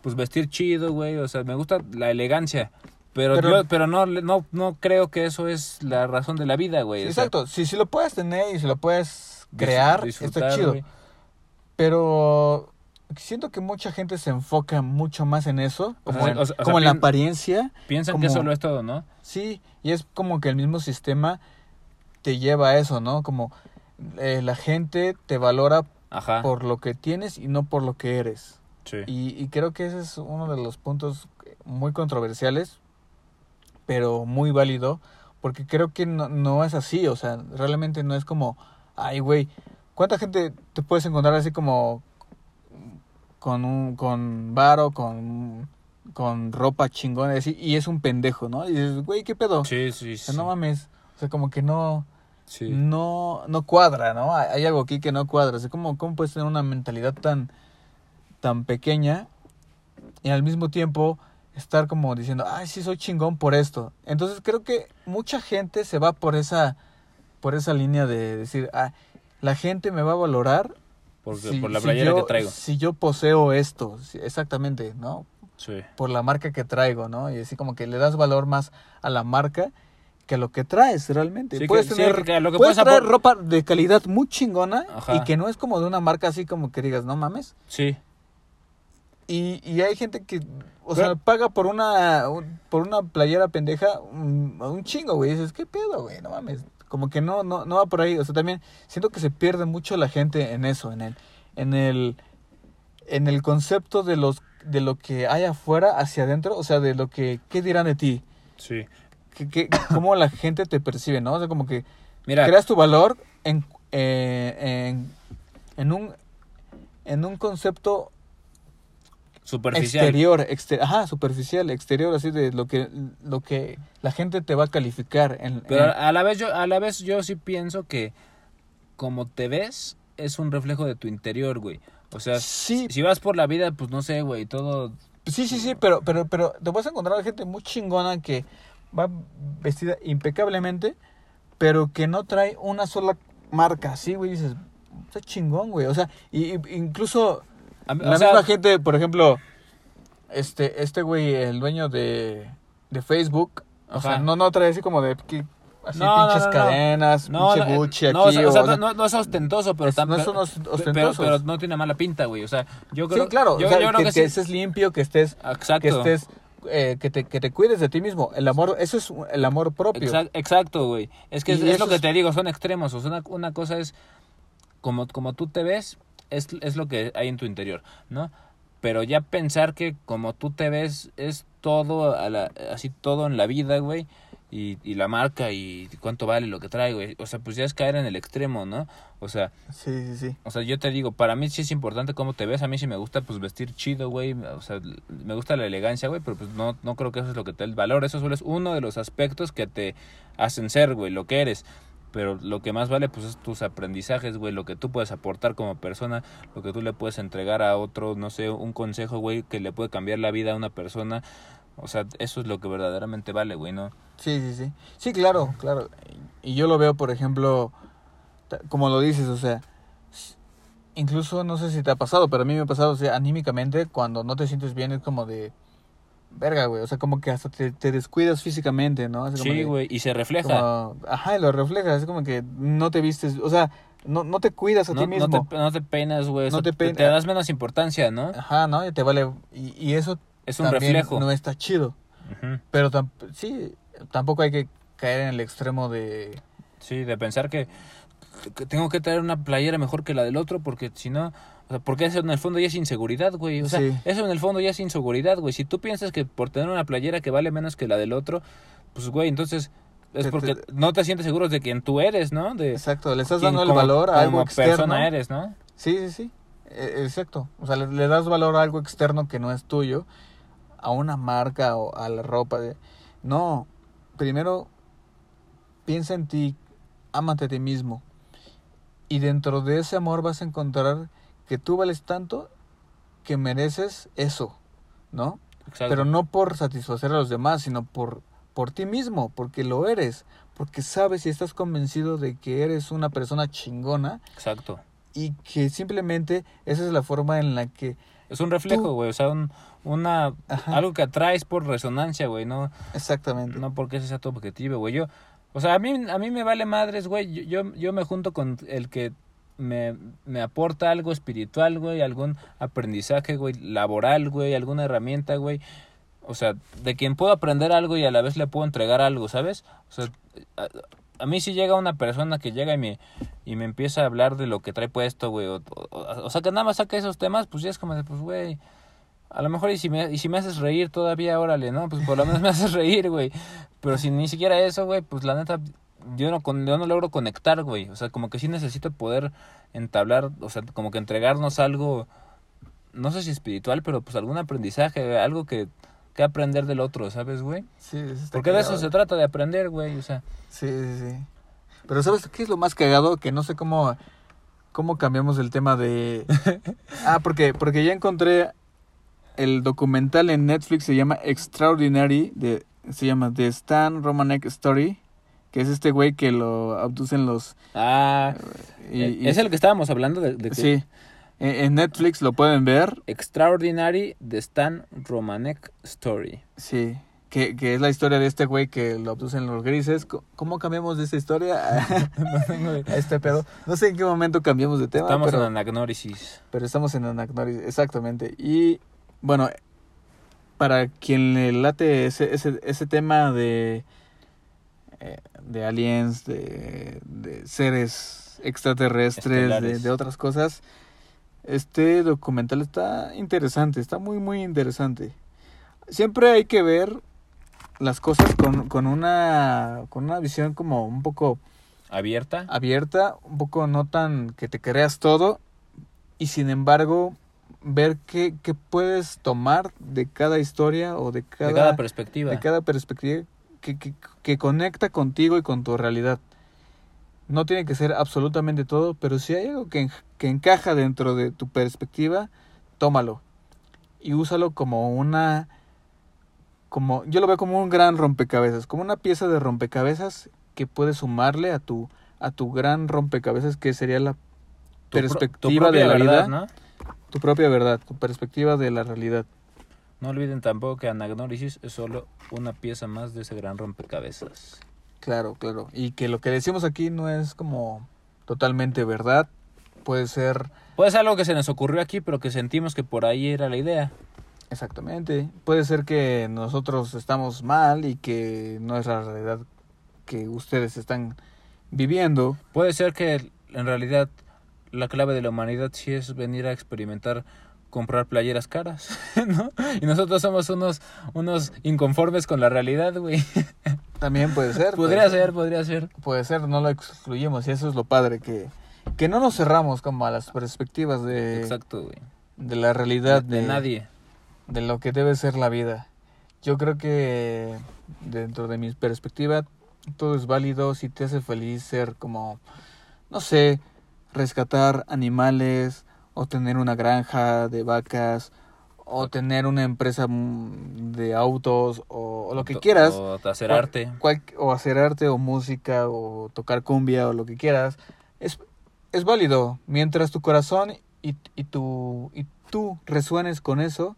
pues vestir chido, güey, o sea, me gusta la elegancia. Pero, Pero- yo, pero no, no, no creo que eso es la razón de la vida, güey. sea, Exacto, si, si lo puedes tener y si lo puedes crear, está chido. güey. Pero siento que mucha gente se enfoca mucho más en eso, O sea, como, en, o sea, o sea, como en la apariencia. Piensan como- que eso lo es todo, ¿no? Sí, y es como que el mismo sistema te lleva a eso, ¿no? Como eh, la gente te valora Ajá. por lo que tienes y no por lo que eres. Sí. Y, y creo que ese es uno de los puntos muy controversiales, pero muy válido, porque creo que no, no es así, o sea, realmente no es como, ay, güey, ¿cuánta gente te puedes encontrar así como con un, con varo, con, con ropa chingona, y, así, y es un pendejo, ¿no? Y dices, güey, ¿qué pedo? Sí, sí, O sí. sea, no mames. O sea, como que no, Sí. no, no cuadra, ¿no? Hay, hay algo aquí que no cuadra. O sea, ¿cómo, cómo puedes tener una mentalidad tan, tan pequeña y al mismo tiempo estar como diciendo, ay, sí soy chingón por esto? Entonces creo que mucha gente se va por esa, por esa línea de decir, ah, la gente me va a valorar Porque, si- por la si playera yo- que traigo. Si yo poseo esto, sí, exactamente, ¿no? Sí. Por la marca que traigo, ¿no? Y así como que le das valor más a la marca que a lo que traes realmente. Sí, puedes que- sí, tener, que a lo que puedes traer ropa de calidad muy chingona Ajá. y que no es como de una marca así como que digas, no mames. Sí. Y, y hay gente que, o Pero- sea, paga por una, un- por una playera pendeja un, un chingo, güey. Dices, ¿qué pedo, güey? No mames. Como que no, no, no va por ahí. O sea, también siento que se pierde mucho la gente en eso, en el, en el, en el concepto de los, de lo que hay afuera hacia adentro, o sea, de lo que, ¿qué dirán de ti? Sí. que, que- cómo la gente te percibe, ¿no? O sea, como que Mira, creas tu valor en, eh, en, en un en un concepto superficial. exterior, exter- ajá, superficial, exterior, así de lo que lo que la gente te va a calificar en, Pero en- a la vez yo a la vez yo sí pienso que como te ves es un reflejo de tu interior, güey. O sea, sí, si vas por la vida, pues no sé, güey, todo sí, sí, sí, pero pero pero te vas a encontrar gente muy chingona que va vestida impecablemente, pero que no trae una sola marca, así, güey, dices, está chingón, güey. O sea, y- incluso a mí- La o sea, misma gente, por ejemplo, este, este güey, el dueño de, de Facebook, o Ajá. sea, no, no trae así como de que- así No, pinches no, no. cadenas, no, pinche no, aquí. o sea, o sea, o- no, es ostentoso, pero Es- no pero- son os- pero, no tiene mala pinta, güey. O sea, yo creo sí, claro, yo, o sea, yo creo que, que, que sí. estés limpio, que estés, Exacto. que estés, eh, que te, que te cuides de ti mismo. El amor, eso es el amor propio. Exact- Exacto, güey. Es que es, es lo que es- te digo, son extremos. O sea, una, una cosa es como, como tú te ves, es, es lo que hay en tu interior, ¿no? Pero ya pensar que como tú te ves es todo, a la- así todo en la vida, güey, y, y la marca y cuánto vale lo que trae, güey. O sea, pues ya es caer en el extremo, ¿no? O sea, Sí, sí, sí. o sea, yo te digo, para mí sí es importante cómo te ves. A mí sí me gusta, pues, vestir chido, güey. O sea, me gusta la elegancia, güey, pero pues no, no creo que eso es lo que te da el valor. Eso solo es uno de los aspectos que te hacen ser, güey, lo que eres. Pero lo que más vale, pues, es tus aprendizajes, güey, lo que tú puedes aportar como persona, lo que tú le puedes entregar a otro, no sé, un consejo, güey, que le puede cambiar la vida a una persona. O sea, eso es lo que verdaderamente vale, güey, ¿no? Sí, sí, sí. Sí, claro, claro. Y yo lo veo, por ejemplo, como lo dices, o sea, incluso no sé si te ha pasado, pero a mí me ha pasado, o sea, anímicamente, cuando no te sientes bien es como de, verga, güey, o sea, como que hasta te, te descuidas físicamente, ¿no? Así como Sí, güey, y se refleja. como- ajá, y lo reflejas, es como que no te vistes, o sea, no, no te cuidas a No, ti no mismo. te, no te peinas, güey. No te te, das menos importancia, ¿no? Ajá, ¿no? Y te vale, y, y eso Es un también reflejo. no está chido, Ujú. pero tam- sí, tampoco hay que caer en el extremo de... Sí, de pensar que, que tengo que traer una playera mejor que la del otro porque si no, o sea, porque eso en el fondo ya es inseguridad, güey. O sea, Sí. eso en el fondo ya es inseguridad, güey. Si tú piensas que por tener una playera que vale menos que la del otro, pues, güey, entonces es porque te- no te sientes seguro de quién tú eres, ¿no? De Exacto, le estás dando el como- valor a algo como externo. persona eres, ¿no? Sí, sí, sí. E- Exacto. O sea, le, le das valor a algo externo que no es tuyo, a una marca o a la ropa. De... No, primero piensa en ti, ámate a ti mismo. Y dentro de ese amor vas a encontrar que tú vales tanto que mereces eso, ¿no? Exacto. Pero no por satisfacer a los demás, sino por, por ti mismo, porque lo eres, porque sabes y estás convencido de que eres una persona chingona Exacto. y que simplemente esa es la forma en la que Es un reflejo, güey, o sea, un, una Ajá. algo que atraes por resonancia, güey, no exactamente No porque ese sea tu objetivo, güey. Yo, o sea, a mí, a mí me vale madres, güey. Yo, yo, yo me junto con el que me, me aporta algo espiritual, güey, algún aprendizaje, güey, laboral, güey, alguna herramienta, güey. O sea, de quien puedo aprender algo y a la vez le puedo entregar algo, ¿sabes? O sea, a, mí si llega una persona que llega y me, y me empieza a hablar de lo que trae puesto, güey, o, o, o sea, que nada más saca esos temas, pues ya es como de, pues, güey, a lo mejor y si me, y si me haces reír todavía, órale, ¿no? Pues por lo menos me haces reír, güey. Pero si ni siquiera eso, güey, pues la neta, yo no, con- yo no logro conectar, güey. O sea, como que sí necesito poder entablar, o sea, como que entregarnos algo no sé si espiritual, pero pues algún aprendizaje, algo que, que aprender del otro, ¿sabes, güey? Sí, eso está Porque de eso se trata, de aprender, güey, o sea. Sí, sí, sí. Pero ¿sabes qué es lo más cagado? Que no sé cómo, cómo cambiamos el tema de... ah, porque, porque ya encontré el documental en Netflix, se llama Extraordinary, de, se llama The Stan Romanek Story, que es este güey que lo abducen los... Ah, y- eh, y- es el que estábamos hablando de, de que Sí, en, Netflix lo pueden ver, Extraordinary de Stan Romanek Story. sí. Que, que es la historia de este güey que lo abducen los grises. ¿Cómo cambiamos de esta historia a, este pedo? No sé en qué momento cambiamos de tema, Estamos pero... en Anagnorisis. Pero estamos en Anacnoris, exactamente. Y bueno, para quien le late ese, ese, ese tema de, eh, de aliens, de, de seres extraterrestres, de, de otras cosas, este documental está interesante, está muy, muy interesante. Siempre hay que ver las cosas con, con, una, con una visión como un poco Abierta. abierta, un poco no tan que te creas todo y sin embargo ver qué, qué puedes tomar de cada historia o de cada, de cada perspectiva. de cada perspectiva que, que, que conecta contigo y con tu realidad. No tiene que ser absolutamente todo, pero si hay algo que, que encaja dentro de tu perspectiva, tómalo y úsalo como una como yo lo veo como un gran rompecabezas, como una pieza de rompecabezas que puedes sumarle a tu a tu gran rompecabezas que sería la Tu pro- tu perspectiva de la verdad, vida, ¿no? tu propia verdad, tu perspectiva de la realidad. No olviden tampoco que Anagnorisis es solo una pieza más de ese gran rompecabezas. Claro, claro. Y que lo que decimos aquí no es como totalmente verdad. Puede ser, Puede ser algo que se nos ocurrió aquí, pero que sentimos que por ahí era la idea. exactamente, puede ser que nosotros estamos mal y que no es la realidad que ustedes están viviendo. Puede ser que en realidad la clave de la humanidad sí es venir a experimentar comprar playeras caras, ¿no? Y nosotros somos unos unos inconformes con la realidad, güey. También puede ser. Podría puede ser, podría ser. Puede ser, no lo excluimos y eso es lo padre, que, que no nos cerramos como a las perspectivas de, Exacto, güey. de la realidad De, de nadie. de lo que debe ser la vida. Yo creo que dentro de mi perspectiva todo es válido si te hace feliz ser como, no sé, rescatar animales o tener una granja de vacas o tener una empresa mm, de autos o, o lo que quieras. O hacer arte. cual- o hacer arte o música o tocar cumbia o lo que quieras. Es, es válido mientras tu corazón y, y, tu, y tú resuenes con eso.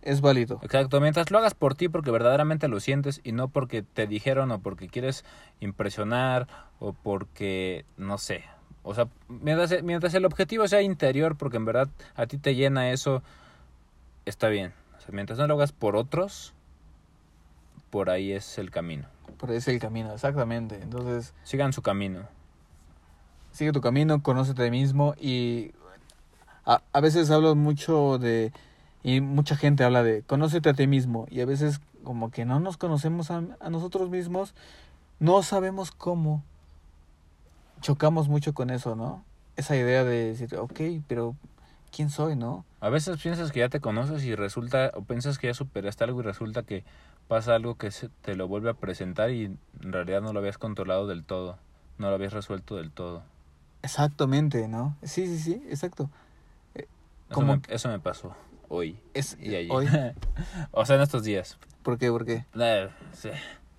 Es válido. Exacto, mientras lo hagas por ti porque verdaderamente lo sientes y no porque te dijeron o porque quieres impresionar o porque, no sé. O sea, mientras, mientras el objetivo sea interior porque en verdad a ti te llena eso, está bien. O sea, mientras no lo hagas por otros, por ahí es el camino. Por ahí es el camino, exactamente. Entonces, Sigan su camino. sigue tu camino, conócete a ti mismo y a, a veces hablo mucho de, y mucha gente habla de, conócete a ti mismo y a veces como que no nos conocemos a, a nosotros mismos, no sabemos cómo. Chocamos mucho con eso, ¿no? Esa idea de decir, ok, pero ¿quién soy, no? A veces piensas que ya te conoces y resulta, o piensas que ya superaste algo y resulta que pasa algo que se- te lo vuelve a presentar y en realidad no lo habías controlado del todo, no lo habías resuelto del todo. Exactamente, ¿no? Sí, sí, sí, exacto. Eso, Como me, eso me pasó hoy Es y ayer. hoy. o sea, en estos días. ¿Por qué? ¿Por qué? Eh, sí.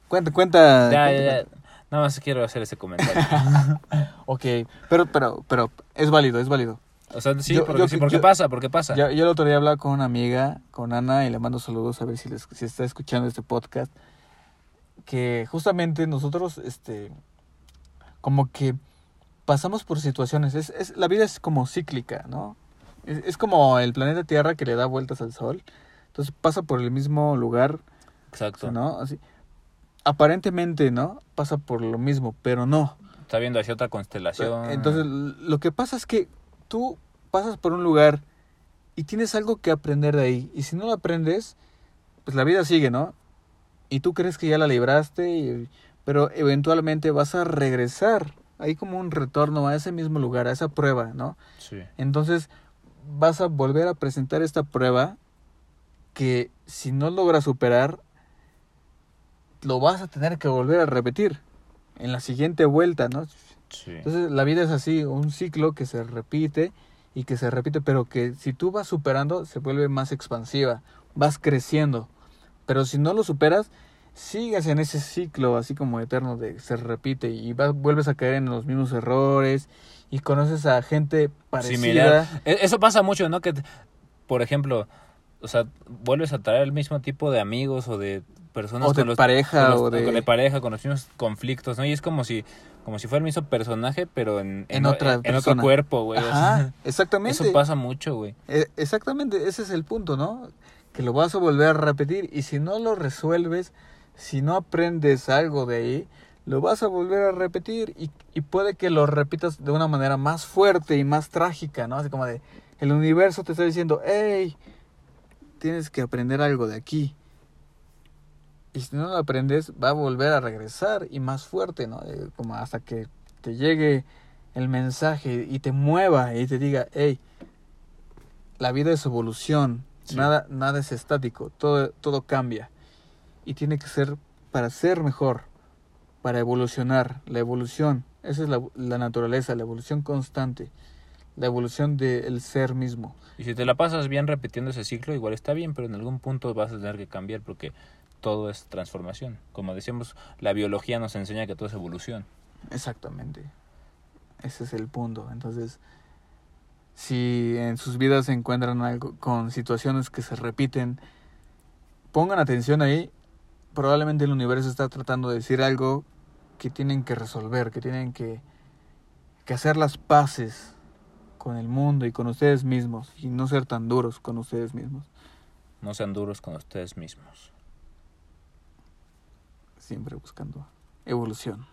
Cuenta, cuenta. Ya, cuenta, ya, cuenta. Nada más quiero hacer ese comentario. Ok, pero, pero, pero es válido, es válido. O sea, sí, Yo- porque, yo- sí, porque yo- pasa, porque pasa. Yo, el otro día hablaba con una amiga, con Ana, y le mando saludos a ver si, les, si está escuchando este podcast. Que justamente nosotros, este, como que pasamos por situaciones. Es, es, la vida es como cíclica, ¿no? Es, es como el planeta Tierra que le da vueltas al Sol. Entonces pasa por el mismo lugar, Exacto. ¿no? Así. Aparentemente, ¿no? Pasa por lo mismo, pero no. Está viendo hacia otra constelación. Entonces, l- lo que pasa es que tú pasas por un lugar y tienes algo que aprender de ahí. Y si no lo aprendes, pues la vida sigue, ¿no? Y tú crees que ya la libraste, y- pero eventualmente vas a regresar. Hay como un retorno a ese mismo lugar, a esa prueba, ¿no? Sí. Entonces, vas a volver a presentar esta prueba que si no logras superar, lo vas a tener que volver a repetir en la siguiente vuelta, ¿no? Sí. Entonces la vida es así, un ciclo que se repite y que se repite, pero que si tú vas superando se vuelve más expansiva, vas creciendo. Pero si no lo superas, sigues en ese ciclo así como eterno de se repite y vas, vuelves a caer en los mismos errores y conoces a gente parecida. Similar. E- Eso pasa mucho, ¿no? Que, por ejemplo, o sea, vuelves a traer el mismo tipo de amigos o de personas O de con los, pareja, con los- o de- con pareja, con los mismos conflictos, ¿no? Y es como si como si fuera el mismo personaje, pero en, En otra en otro cuerpo, güey. Ajá, exactamente. Eso pasa mucho, güey. E- Exactamente, ese es el punto, ¿no? Que lo vas a volver a repetir y si no lo resuelves, si no aprendes algo de ahí, lo vas a volver a repetir y, y puede que lo repitas de una manera más fuerte y más trágica, ¿no? Así como de, el universo te está diciendo, hey, tienes que aprender algo de aquí. Y si no lo aprendes, va a volver a regresar y más fuerte, ¿no? Eh, Como hasta que te llegue el mensaje y te mueva y te diga, hey, la vida es evolución, Sí. nada, nada es estático, todo, todo cambia. Y tiene que ser para ser mejor, para evolucionar, la evolución, esa es la, la naturaleza, la evolución constante, la evolución del ser mismo. Y si te la pasas bien repitiendo ese ciclo, igual está bien, pero en algún punto vas a tener que cambiar porque todo es transformación. Como decíamos, la biología nos enseña que todo es evolución. Exactamente. Ese es el punto. Entonces, si en sus vidas se encuentran algo con situaciones que se repiten, pongan atención ahí. Probablemente el universo está tratando de decir algo que tienen que resolver, que tienen que, que hacer las paces con el mundo y con ustedes mismos y no ser tan duros con ustedes mismos. No sean duros con ustedes mismos. Siempre buscando evolución.